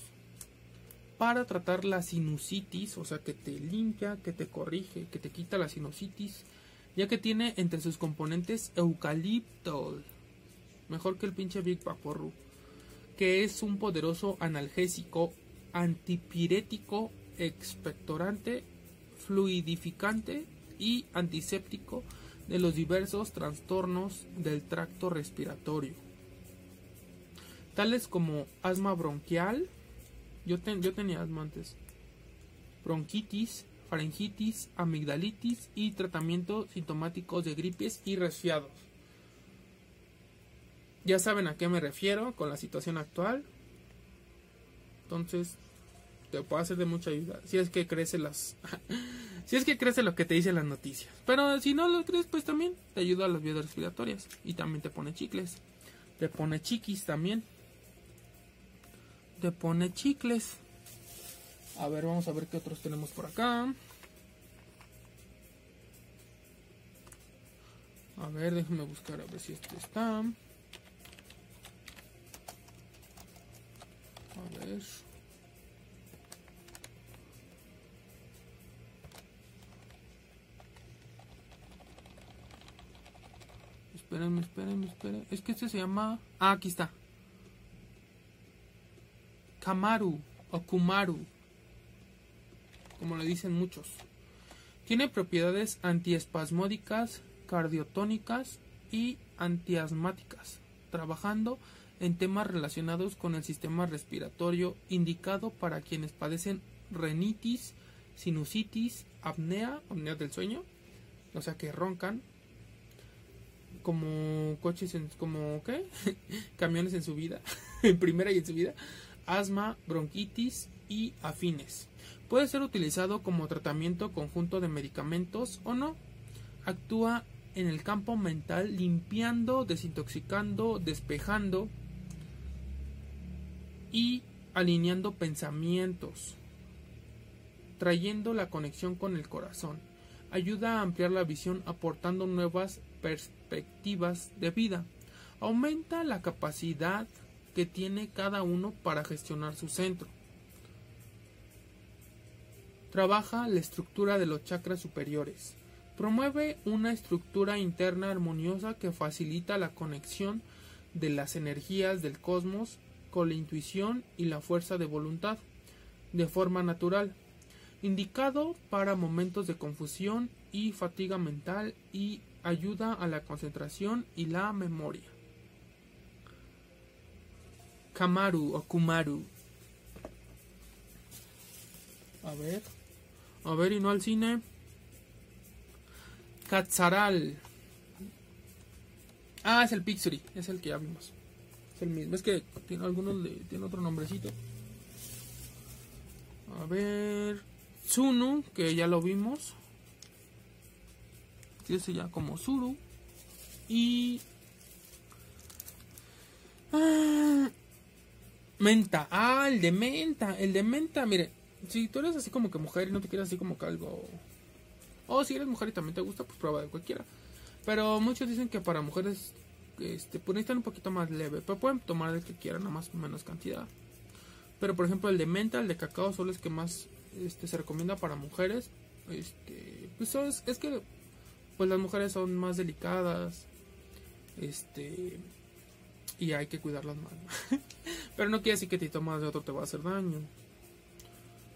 para tratar la sinusitis, o sea que te limpia, que te corrige, que te quita la sinusitis, ya que tiene entre sus componentes eucalipto, mejor que el pinche Big Paporru, que es un poderoso analgésico, antipirético, expectorante, fluidificante y antiséptico de los diversos trastornos del tracto respiratorio, tales como asma bronquial, yo, tenía asma antes, bronquitis, faringitis, amigdalitis y tratamiento sintomáticos de gripes y resfriados. Ya saben a qué me refiero con la situación actual. Entonces, te puede hacer de mucha ayuda. Si es que crece las. si es que crece lo que te dicen las noticias. Pero si no lo crees, pues también te ayuda a las vías respiratorias. Y también te pone chicles. Te pone chiquis también. Te pone chicles. A ver, vamos a ver qué otros tenemos por acá. A ver, déjame buscar a ver si este está. A ver. Espérenme, espérenme, espérenme. Es que este se llama... Ah, aquí está. Kamaru o Kumaru. Como le dicen muchos. Tiene propiedades antiespasmódicas, cardiotónicas y antiasmáticas, trabajando en temas relacionados con el sistema respiratorio indicado para quienes padecen renitis, sinusitis, apnea, apnea del sueño, o sea que roncan, como coches en, como qué camiones en su vida en primera y en su vida asma bronquitis y afines. Puede ser utilizado como tratamiento conjunto de medicamentos o no. Actúa en el campo mental limpiando desintoxicando despejando y alineando pensamientos trayendo la conexión con el corazón. Ayuda a ampliar la visión aportando nuevas perspectivas de vida. Aumenta la capacidad que tiene cada uno para gestionar su centro. Trabaja la estructura de los chakras superiores. Promueve una estructura interna armoniosa que facilita la conexión de las energías del cosmos con la intuición y la fuerza de voluntad de forma natural indicado para momentos de confusión y fatiga mental y ayuda a la concentración y la memoria. Kamaru o Kumaru. A ver. A ver, y no al cine. Katzaral. Ah, es el Pixuri. Es el que ya vimos. Es el mismo. Es que tiene algunos tiene otro nombrecito. A ver. Tsunu, que ya lo vimos. Ese ya como Zuru. Y. Ah, menta. Ah, el de menta. El de menta, mire. Si tú eres así como que mujer y no te quieres así como que algo. O si eres mujer y también te gusta, pues prueba de cualquiera. Pero muchos dicen que para mujeres este, pues necesitan un poquito más leve. Pero pueden tomar el que quieran, nada más menos cantidad. Pero por ejemplo el de menta, el de cacao son los que más este, se recomienda para mujeres. Este, pues es, es que pues las mujeres son más delicadas. Este y hay que cuidarlas más. Pero no quiere decir que te tomas de otro te va a hacer daño.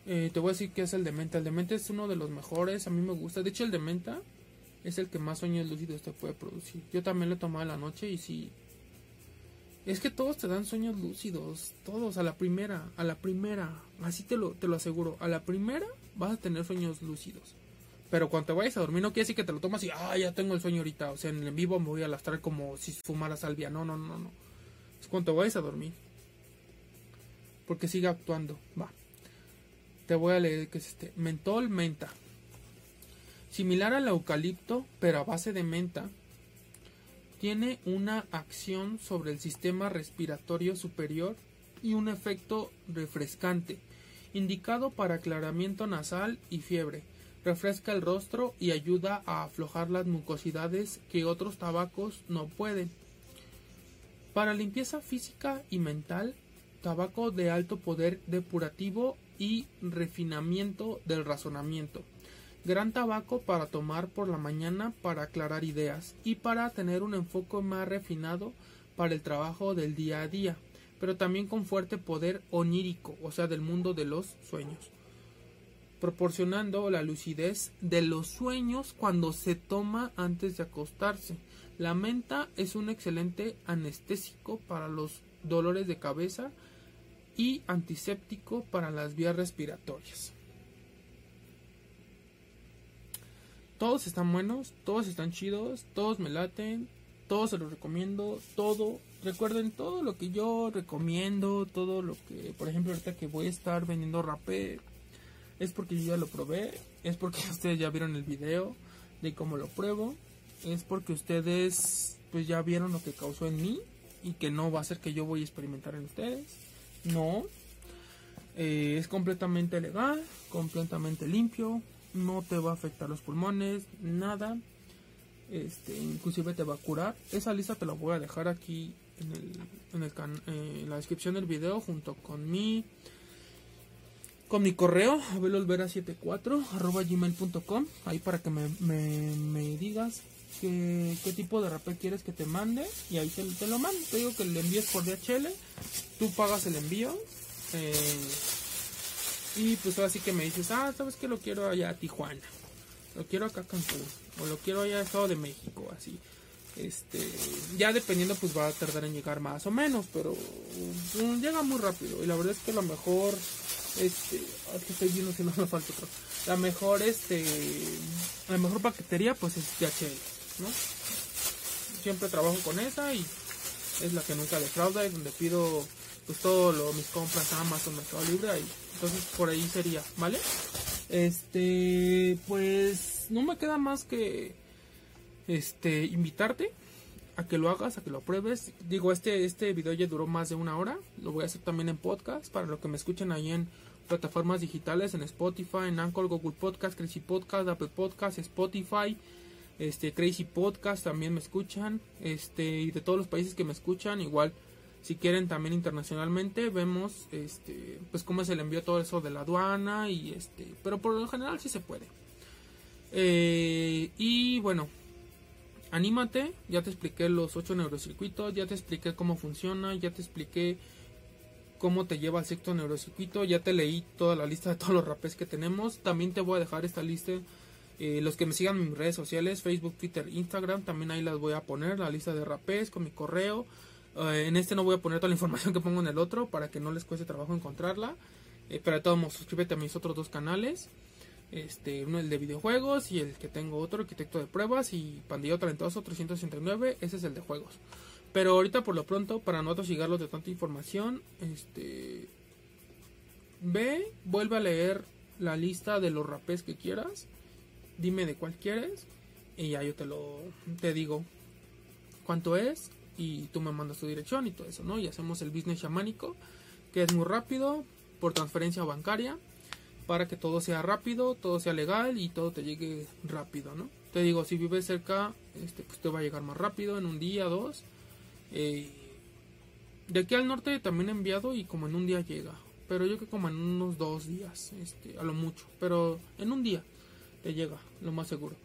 Eh, te voy a decir que es el de menta. El de menta es uno de los mejores. A mí me gusta. De hecho, el de menta es el que más sueños lúcidos te puede producir. Yo también lo he tomado en la noche y sí, es que todos te dan sueños lúcidos, todos a la primera, a la primera, así te lo, te lo aseguro, a la primera vas a tener sueños lúcidos. Pero cuando te vayas a dormir no quiere decir que te lo tomas y, ah, ya tengo el sueño ahorita, o sea, en vivo me voy a lastrar como si fumara salvia, no, no, no, no. Es cuando te vayas a dormir. Porque sigue actuando, va. Te voy a leer que es este, mentol menta. Similar al eucalipto, pero a base de menta, tiene una acción sobre el sistema respiratorio superior y un efecto refrescante, indicado para aclaramiento nasal y fiebre. Refresca el rostro y ayuda a aflojar las mucosidades que otros tabacos no pueden. Para limpieza física y mental, tabaco de alto poder depurativo y refinamiento del razonamiento gran tabaco para tomar por la mañana para aclarar ideas y para tener un enfoque más refinado para el trabajo del día a día, pero también con fuerte poder onírico, o sea, del mundo de los sueños, proporcionando la lucidez de los sueños cuando se toma antes de acostarse. La menta es un excelente anestésico para los dolores de cabeza y antiséptico para las vías respiratorias. todos están buenos, todos están chidos, todos me laten, todos se los recomiendo, todo. Recuerden todo lo que yo recomiendo, todo lo que, por ejemplo, ahorita que voy a estar vendiendo rapé, es porque yo ya lo probé, es porque ustedes ya vieron el video de cómo lo pruebo, es porque ustedes pues ya vieron lo que causó en mí y que no va a ser que yo voy a experimentar en ustedes. No, eh, es completamente legal, completamente limpio, no te va a afectar los pulmones, nada. Este, inclusive te va a curar. Esa lista te la voy a dejar aquí en, el, en, el eh, en la descripción del video junto con mi con mi correo abelolvera74 arroba gmail.com ahí para que me, me, digas qué, qué, tipo de rapé quieres que te mande y ahí te, te, lo mando te digo que le envíes por DHL tú pagas el envío eh, y pues así que me dices, ah, sabes que lo quiero allá a Tijuana, lo quiero acá a Cancún, o lo quiero allá a Estado de México, así. Este, ya dependiendo, pues va a tardar en llegar más o menos, pero mm, llega muy rápido. Y la verdad es que lo mejor, este, aquí estoy viendo si no me falta otro. La mejor, este, la mejor paquetería, pues es DHL, ¿no? Siempre trabajo con esa y es la que nunca defrauda y donde pido pues todo lo, mis compras a Amazon, Mercado Libre, ahí. Entonces por ahí sería, ¿vale? Este, pues no me queda más que este invitarte a que lo hagas, a que lo pruebes. Digo, este este video ya duró más de una hora. Lo voy a hacer también en podcast para lo que me escuchen ahí en plataformas digitales, en Spotify, en Anchor, Google Podcast, Crazy Podcast, Apple Podcast, Spotify, este Crazy Podcast también me escuchan, este y de todos los países que me escuchan igual si quieren también internacionalmente vemos este pues cómo se le envió todo eso de la aduana y este pero por lo general sí se puede. Eh, y bueno anímate ya te expliqué los ocho neurocircuitos ya te expliqué cómo funciona ya te expliqué cómo te lleva al sexto neurocircuito ya te leí toda la lista de todos los rapes que tenemos también te voy a dejar esta lista eh, los que me sigan en mis redes sociales facebook twitter instagram también ahí las voy a poner la lista de rapes con mi correo eh, en este no voy a poner toda la información que pongo en el otro para que no les cueste trabajo encontrarla. Eh, pero de todos modos, suscríbete a mis otros dos canales. Este, uno el de videojuegos y el que tengo otro, arquitecto de pruebas y pandillo talentoso 369, ese es el de juegos. Pero ahorita por lo pronto, para no atosigarlos de tanta información, este ve, vuelve a leer la lista de los rapés que quieras. Dime de cuál quieres y ya yo te lo te digo cuánto es, y tú me mandas tu dirección y todo eso, ¿no? Y hacemos el business chamánico, que es muy rápido, por transferencia bancaria, para que todo sea rápido, todo sea legal y todo te llegue rápido, ¿no? Te digo, si vives cerca, este, pues te va a llegar más rápido, en un día, dos. Eh, de aquí al norte también he enviado y como en un día llega, pero yo que como en unos dos días, este, a lo mucho, pero en un día llega, lo más seguro.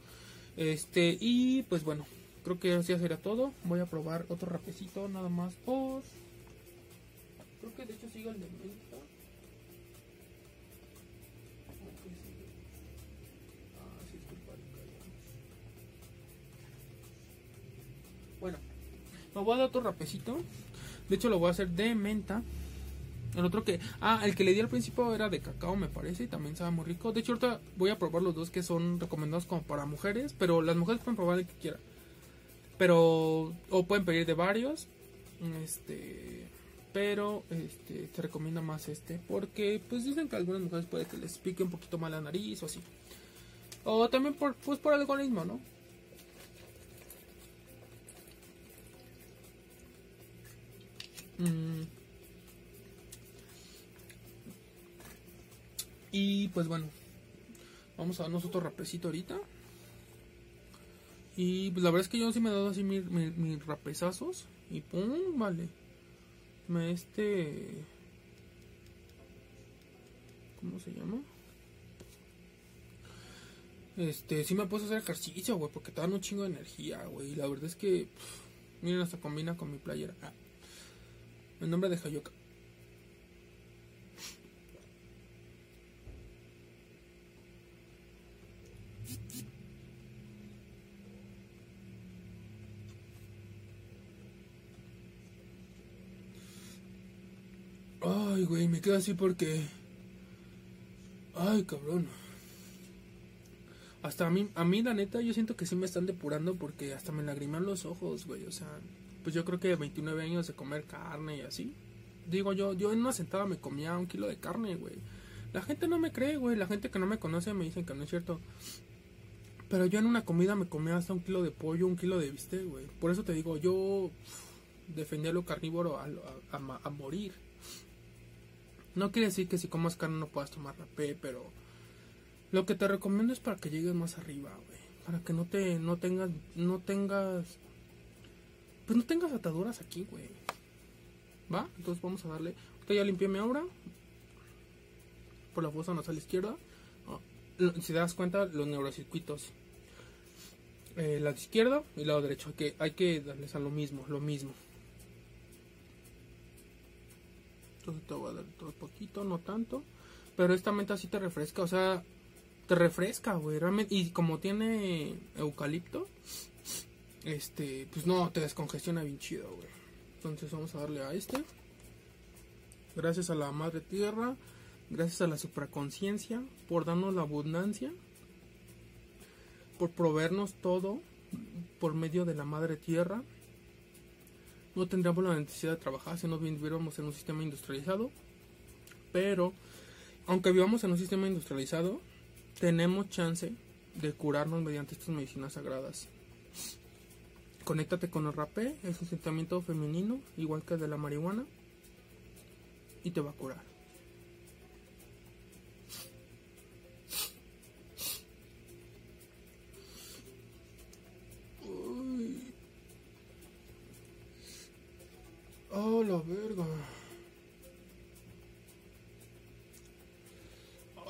Este, y pues bueno, creo que así sería todo. Voy a probar otro rapecito nada más por... Creo que de hecho sigue el de menta. Ah, bueno, me voy a dar otro rapecito. De hecho lo voy a hacer de menta. El otro que... Ah, el que le di al principio era de cacao me parece y también sabe muy rico. De hecho ahorita voy a probar los dos que son recomendados como para mujeres. Pero las mujeres pueden probar el que quieran. Pero, o pueden pedir de varios. Este, pero este, te recomienda más este. Porque, pues dicen que algunas mujeres puede que les pique un poquito mal la nariz o así. O también por, pues por algoritmo, ¿no? Mm. Y pues bueno, vamos a darnos otro rapecito ahorita. Y pues la verdad es que yo sí me he dado así mis, mis, rapezazos. Y pum, vale. Me este. ¿Cómo se llama? Este, sí me puedo hacer ejercicio, güey, porque te dan un chingo de energía, güey. Y la verdad es que, miren, hasta combina con mi playera. Ah, el nombre de Hayoka. Ay, güey, me quedo así porque... Ay, cabrón. Hasta a mí, a mí la neta, yo siento que sí me están depurando porque hasta me lagriman los ojos, güey. O sea, pues yo creo que 29 años de comer carne y así. Digo yo, yo en una sentada me comía un kilo de carne, güey. La gente no me cree, güey. La gente que no me conoce me dicen que no es cierto. Pero yo en una comida me comía hasta un kilo de pollo, un kilo de bistec, güey. Por eso te digo, yo defendía lo carnívoro a, a, a, morir. No quiere decir que si comas carne no puedas tomar rapé, pero lo que te recomiendo es para que llegues más arriba, güey. Para que no te, no tengas, no tengas, pues no tengas ataduras aquí, güey. ¿Va? Entonces vamos a darle. Usted ya limpié mi aura. Por la fosa nasal izquierda. Ah, si te das cuenta, los neurocircuitos. Eh, lado izquierdo y lado derecho. Que, hay que darles a lo mismo, lo mismo. Entonces te voy a dar todo poquito, no tanto. Pero esta menta sí te refresca, o sea, te refresca, güey. Realmente, y como tiene eucalipto, este, pues no, te descongestiona bien chido, güey. Entonces vamos a darle a este. Gracias a la madre tierra, gracias a la supraconciencia, por darnos la abundancia, por proveernos todo por medio de la madre tierra no tendríamos la necesidad de trabajar si no viviéramos en un sistema industrializado. Pero, aunque vivamos en un sistema industrializado, tenemos chance de curarnos mediante estas medicinas sagradas. Conéctate con el rapé, es un sentimiento femenino, igual que el de la marihuana, y te va a curar. Oh, la verga.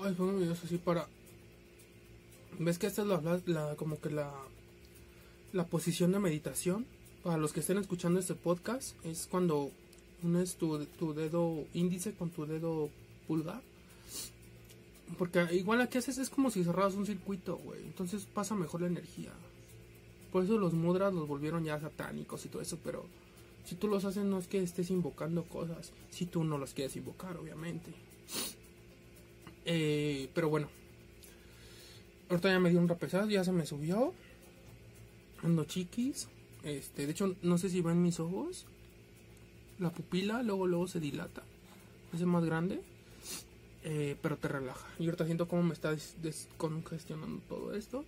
Ay, pongo videos así para. ¿Ves que esta es la, como que la, la posición de meditación? Para los que estén escuchando este podcast, es cuando unes tu, dedo índice con tu dedo pulgar. Porque igual que haces es como si cerraras un circuito, güey. Entonces pasa mejor la energía. Por eso los mudras los volvieron ya satánicos y todo eso, pero si tú los haces no es que estés invocando cosas, si tú no los quieres invocar, obviamente. Eh, pero bueno. Ahorita ya me dio un rapesado, ya se me subió. Ando chiquis. Este, de hecho, no sé si ven mis ojos. La pupila luego luego se dilata. Hace más grande. Eh, pero te relaja. Y ahorita siento cómo me está descongestionando todo esto.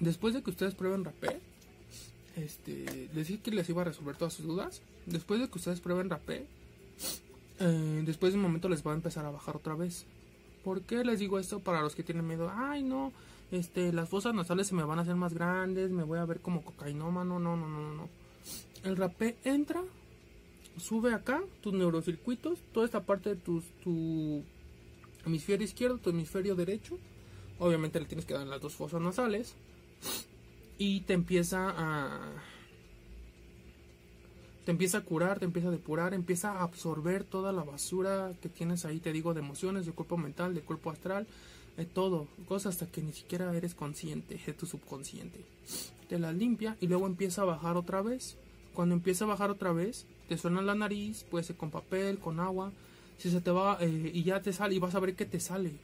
Después de que ustedes prueben rapé, este, les que les iba a resolver todas sus dudas. Después de que ustedes prueben rapé, eh, después de un momento les va a empezar a bajar otra vez. ¿Por qué les digo esto? Para los que tienen miedo, ay no, este, las fosas nasales se me van a hacer más grandes, me voy a ver como cocainómano, no, no, no, no. El rapé entra, sube acá tus neurocircuitos, toda esta parte de tus, tu hemisferio izquierdo, tu hemisferio derecho. Obviamente le tienes que dar las dos fosas nasales y te empieza a te empieza a curar, te empieza a depurar, empieza a absorber toda la basura que tienes ahí, te digo, de emociones, de cuerpo mental, de cuerpo astral, de todo, cosas hasta que ni siquiera eres consciente de tu subconsciente. Te la limpia y luego empieza a bajar otra vez. Cuando empieza a bajar otra vez, te suena la nariz, puede ser con papel, con agua. Si se te va eh, y ya te sale y vas a ver que te sale.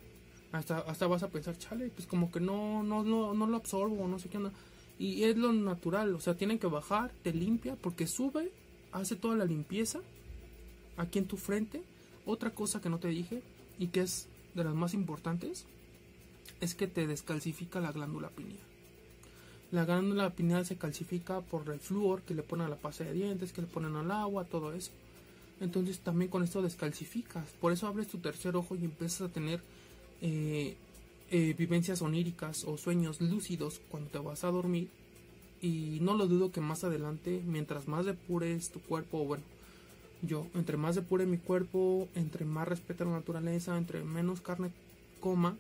Hasta, hasta vas a pensar, chale, pues como que no, no, no, no lo absorbo, no sé qué onda y es lo natural, o sea, tienen que bajar, te limpia, porque sube, hace toda la limpieza aquí en tu frente. Otra cosa que no te dije y que es de las más importantes es que te descalcifica la glándula pineal. La glándula pineal se calcifica por el flúor que le ponen a la pasta de dientes, que le ponen al agua, todo eso. Entonces también con esto descalcificas. Por eso abres tu tercer ojo y empiezas a tener eh, eh, vivencias oníricas o sueños lúcidos cuando te vas a dormir. Y no lo dudo que más adelante mientras más depures tu cuerpo bueno yo entre más depure mi cuerpo entre más respete la naturaleza entre menos carne coma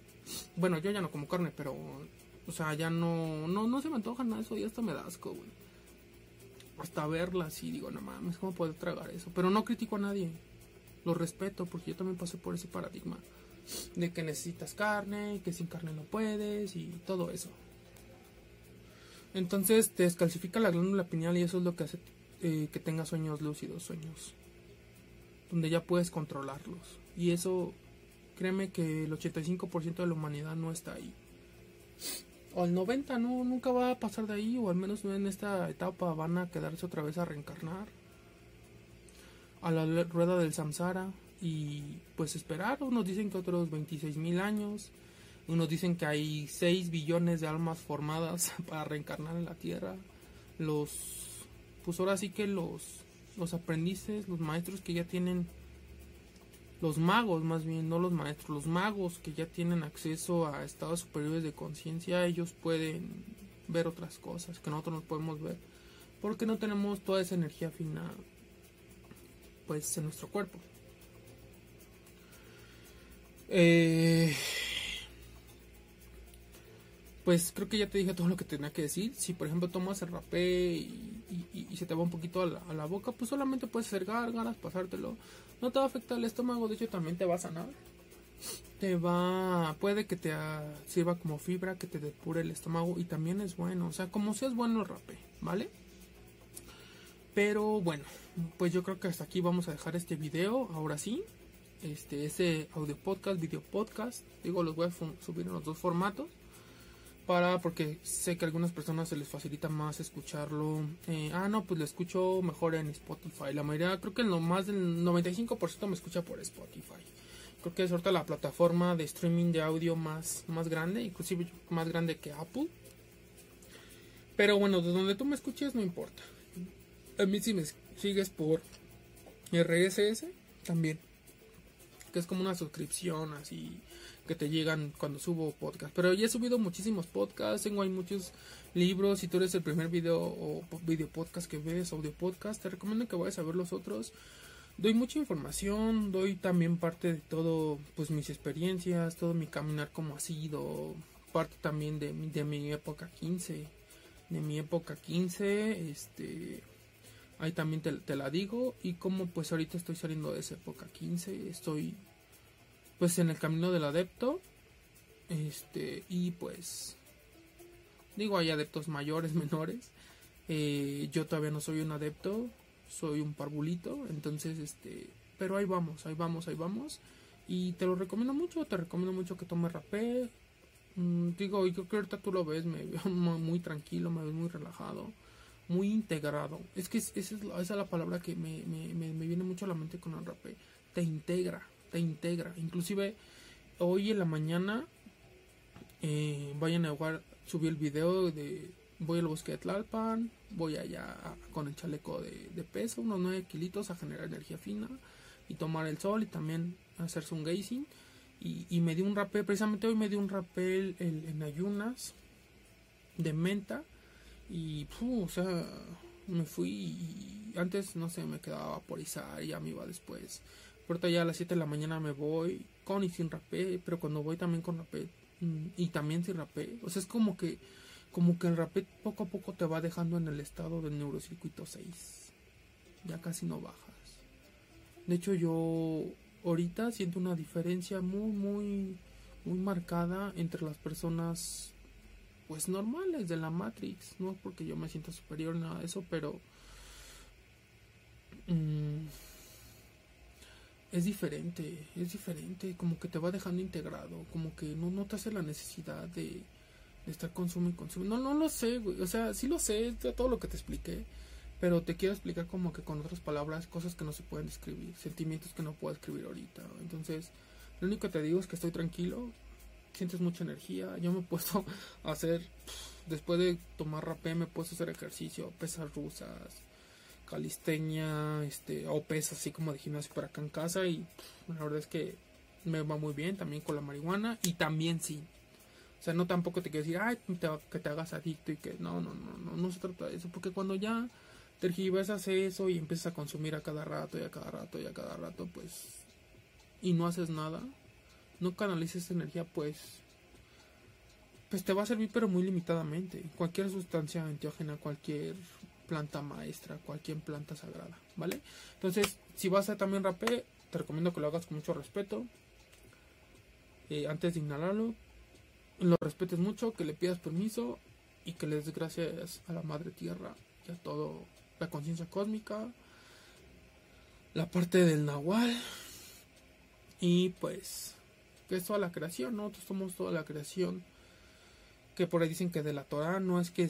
bueno yo ya no como carne pero o sea ya no no no se me antoja nada eso y hasta me da asco güey. Hasta verla así digo no mames cómo puedo tragar eso pero no critico a nadie. Lo respeto porque yo también pasé por ese paradigma de que necesitas carne, que sin carne no puedes y todo eso. Entonces te descalcifica la glándula pineal y eso es lo que hace eh, que tengas sueños lúcidos, sueños donde ya puedes controlarlos. Y eso, créeme que el 85% de la humanidad no está ahí. o al 90, no, nunca va a pasar de ahí, o al menos en esta etapa van a quedarse otra vez a reencarnar a la rueda del samsara y pues esperar, unos dicen que otros 26 mil años, unos dicen que hay 6 billones de almas formadas para reencarnar en la tierra, los, pues ahora sí que los, los aprendices, los maestros que ya tienen los magos más bien, no los maestros, los magos que ya tienen acceso a estados superiores de conciencia, ellos pueden ver otras cosas que nosotros no podemos ver, porque no tenemos toda esa energía fina pues en nuestro cuerpo. Eh, pues creo que ya te dije todo lo que tenía que decir. Si por ejemplo tomas el rapé y, se te va un poquito a la, boca, pues solamente puedes hacer gárgaras, pasártelo no te va a afectar el estómago, de hecho también te va a sanar. Te va, puede que te sirva como fibra, que te depure el estómago y también es bueno, o sea, como si es bueno el rapé, ¿vale? Pero bueno, pues yo creo que hasta aquí vamos a dejar este video, ahora sí. Este, ese audio podcast, video podcast, digo, los voy a subir en los dos formatos para porque sé que a algunas personas se les facilita más escucharlo. Eh, ah, no, pues lo escucho mejor en Spotify. La mayoría, creo que lo más del 95% me escucha por Spotify. Creo que es ahorita la plataforma de streaming de audio más, más grande, inclusive más grande que Apple. Pero bueno, de donde tú me escuches no importa. A mí si me sigues por RSS, también. Que es como una suscripción así que te llegan cuando subo podcast. Pero ya he subido muchísimos podcasts, tengo ahí muchos libros. Si tú eres el primer video o video podcast que ves, audio podcast, te recomiendo que vayas a ver los otros. Doy mucha información, doy también parte de todo, pues mis experiencias, todo mi caminar como ha sido, parte también de, de mi época 15, de mi época 15, este, ahí también te, la digo, y como pues ahorita estoy saliendo de esa época 15, estoy pues en el camino del adepto este y pues digo hay adeptos mayores menores eh, yo todavía no soy un adepto soy un parvulito entonces este pero ahí vamos ahí vamos ahí vamos y te lo recomiendo mucho te recomiendo mucho que tomes rapé mm, digo yo creo que ahorita tú lo ves me veo muy tranquilo me veo muy relajado muy integrado es que esa es, la palabra que me, me, me, viene mucho a la mente con el rapé te integra te integra. Inclusive hoy en la mañana eh, vayan a jugar, subí el video de voy al bosque de Tlalpan, voy allá con el chaleco de, peso, unos 9 kilitos a generar energía fina y tomar el sol y también hacerse un gazing. Y, me di un rapel, precisamente hoy me di un rapel en, ayunas de menta y, o sea, me fui antes, no sé, me quedaba a vaporizar y ya me iba después Ahorita ya a las 7 de la mañana me voy con y sin rapé, pero cuando voy también con rapé mm, y también sin rapé, o sea, es como que como que el rapé poco a poco te va dejando en el estado del neurocircuito 6. Ya casi no bajas. De hecho, yo ahorita siento una diferencia muy muy muy marcada entre las personas pues normales de la Matrix, no porque yo me sienta superior nada de eso, pero mmm, es diferente, es diferente, como que te va dejando integrado, como que no, te hace la necesidad de, estar consumiendo y consumiendo. No, no lo sé, güey, o sea, sí lo sé, todo lo que te expliqué, pero te quiero explicar como que con otras palabras, cosas que no se pueden describir, sentimientos que no puedo escribir ahorita. Entonces, lo único que te digo es que estoy tranquilo, sientes mucha energía, yo me he puesto a hacer, después de tomar rapé, me he puesto a hacer ejercicio, pesas rusas calisteña, este, o pesas así como de gimnasio para acá en casa y la verdad es que me va muy bien también con la marihuana y también sí. O sea, no tampoco te quiero decir, ay, que te hagas adicto y que no, no, no, no, no se trata de eso, porque cuando ya tergiversas eso y empiezas a consumir a cada rato y a cada rato y a cada rato, pues, y no haces nada, no canalices energía, pues, pues te va a servir pero muy limitadamente. Cualquier sustancia enteógena, cualquier planta maestra, cualquier planta sagrada, ¿vale? Entonces, si vas a también rapé, te recomiendo que lo hagas con mucho respeto. Eh, antes de inhalarlo, lo respetes mucho, que le pidas permiso y que le des gracias a la madre tierra y a todo la conciencia cósmica, la parte del nahual y pues que es toda la creación, nosotros somos toda la creación que por ahí dicen que de la Torah no es que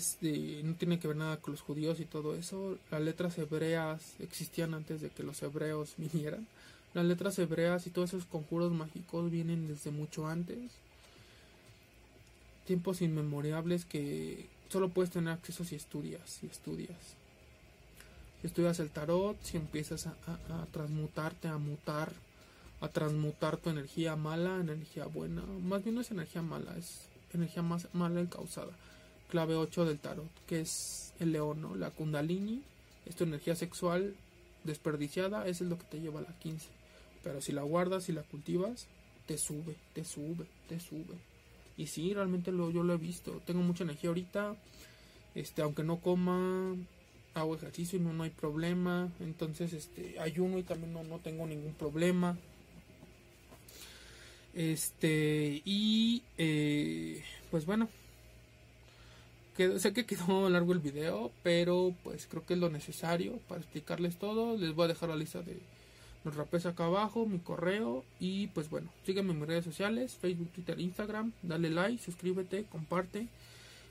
no tiene que ver nada con los judíos y todo eso. Las letras hebreas existían antes de que los hebreos vinieran. Las letras hebreas y todos esos conjuros mágicos vienen desde mucho antes. Tiempos inmemorables que solo puedes tener acceso si estudias, si estudias. Si estudias el tarot, si empiezas a transmutarte, a mutar, a transmutar tu energía mala, energía buena. Más bien no es energía mala, es energía más mala encausada. Clave 8 del tarot, que es el león, ¿no? La kundalini, es tu energía sexual desperdiciada, esa es lo que te lleva a la 15. Pero si la guardas y la cultivas, te sube, te sube, te sube. Y sí, realmente lo, yo lo he visto. Tengo mucha energía ahorita. Este, aunque no coma, hago ejercicio y no, no hay problema. Entonces, este, ayuno y también no, no tengo ningún problema. Este, y eh, pues bueno, sé que quedó largo el video, pero pues creo que es lo necesario para explicarles todo. Les voy a dejar la lista de los rapes acá abajo, mi correo y pues bueno, sígueme en mis redes sociales, Facebook, Twitter, Instagram, dale like, suscríbete, comparte,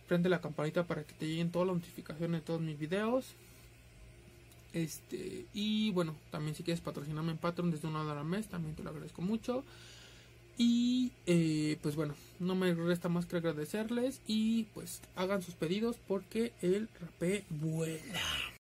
prende la campanita para que te lleguen todas las notificaciones de todos mis videos. Este, y bueno, también si quieres patrocinarme en Patreon desde una hora al mes, también te lo agradezco mucho. Y eh, pues bueno, no me resta más que agradecerles y pues hagan sus pedidos porque el rapé vuela.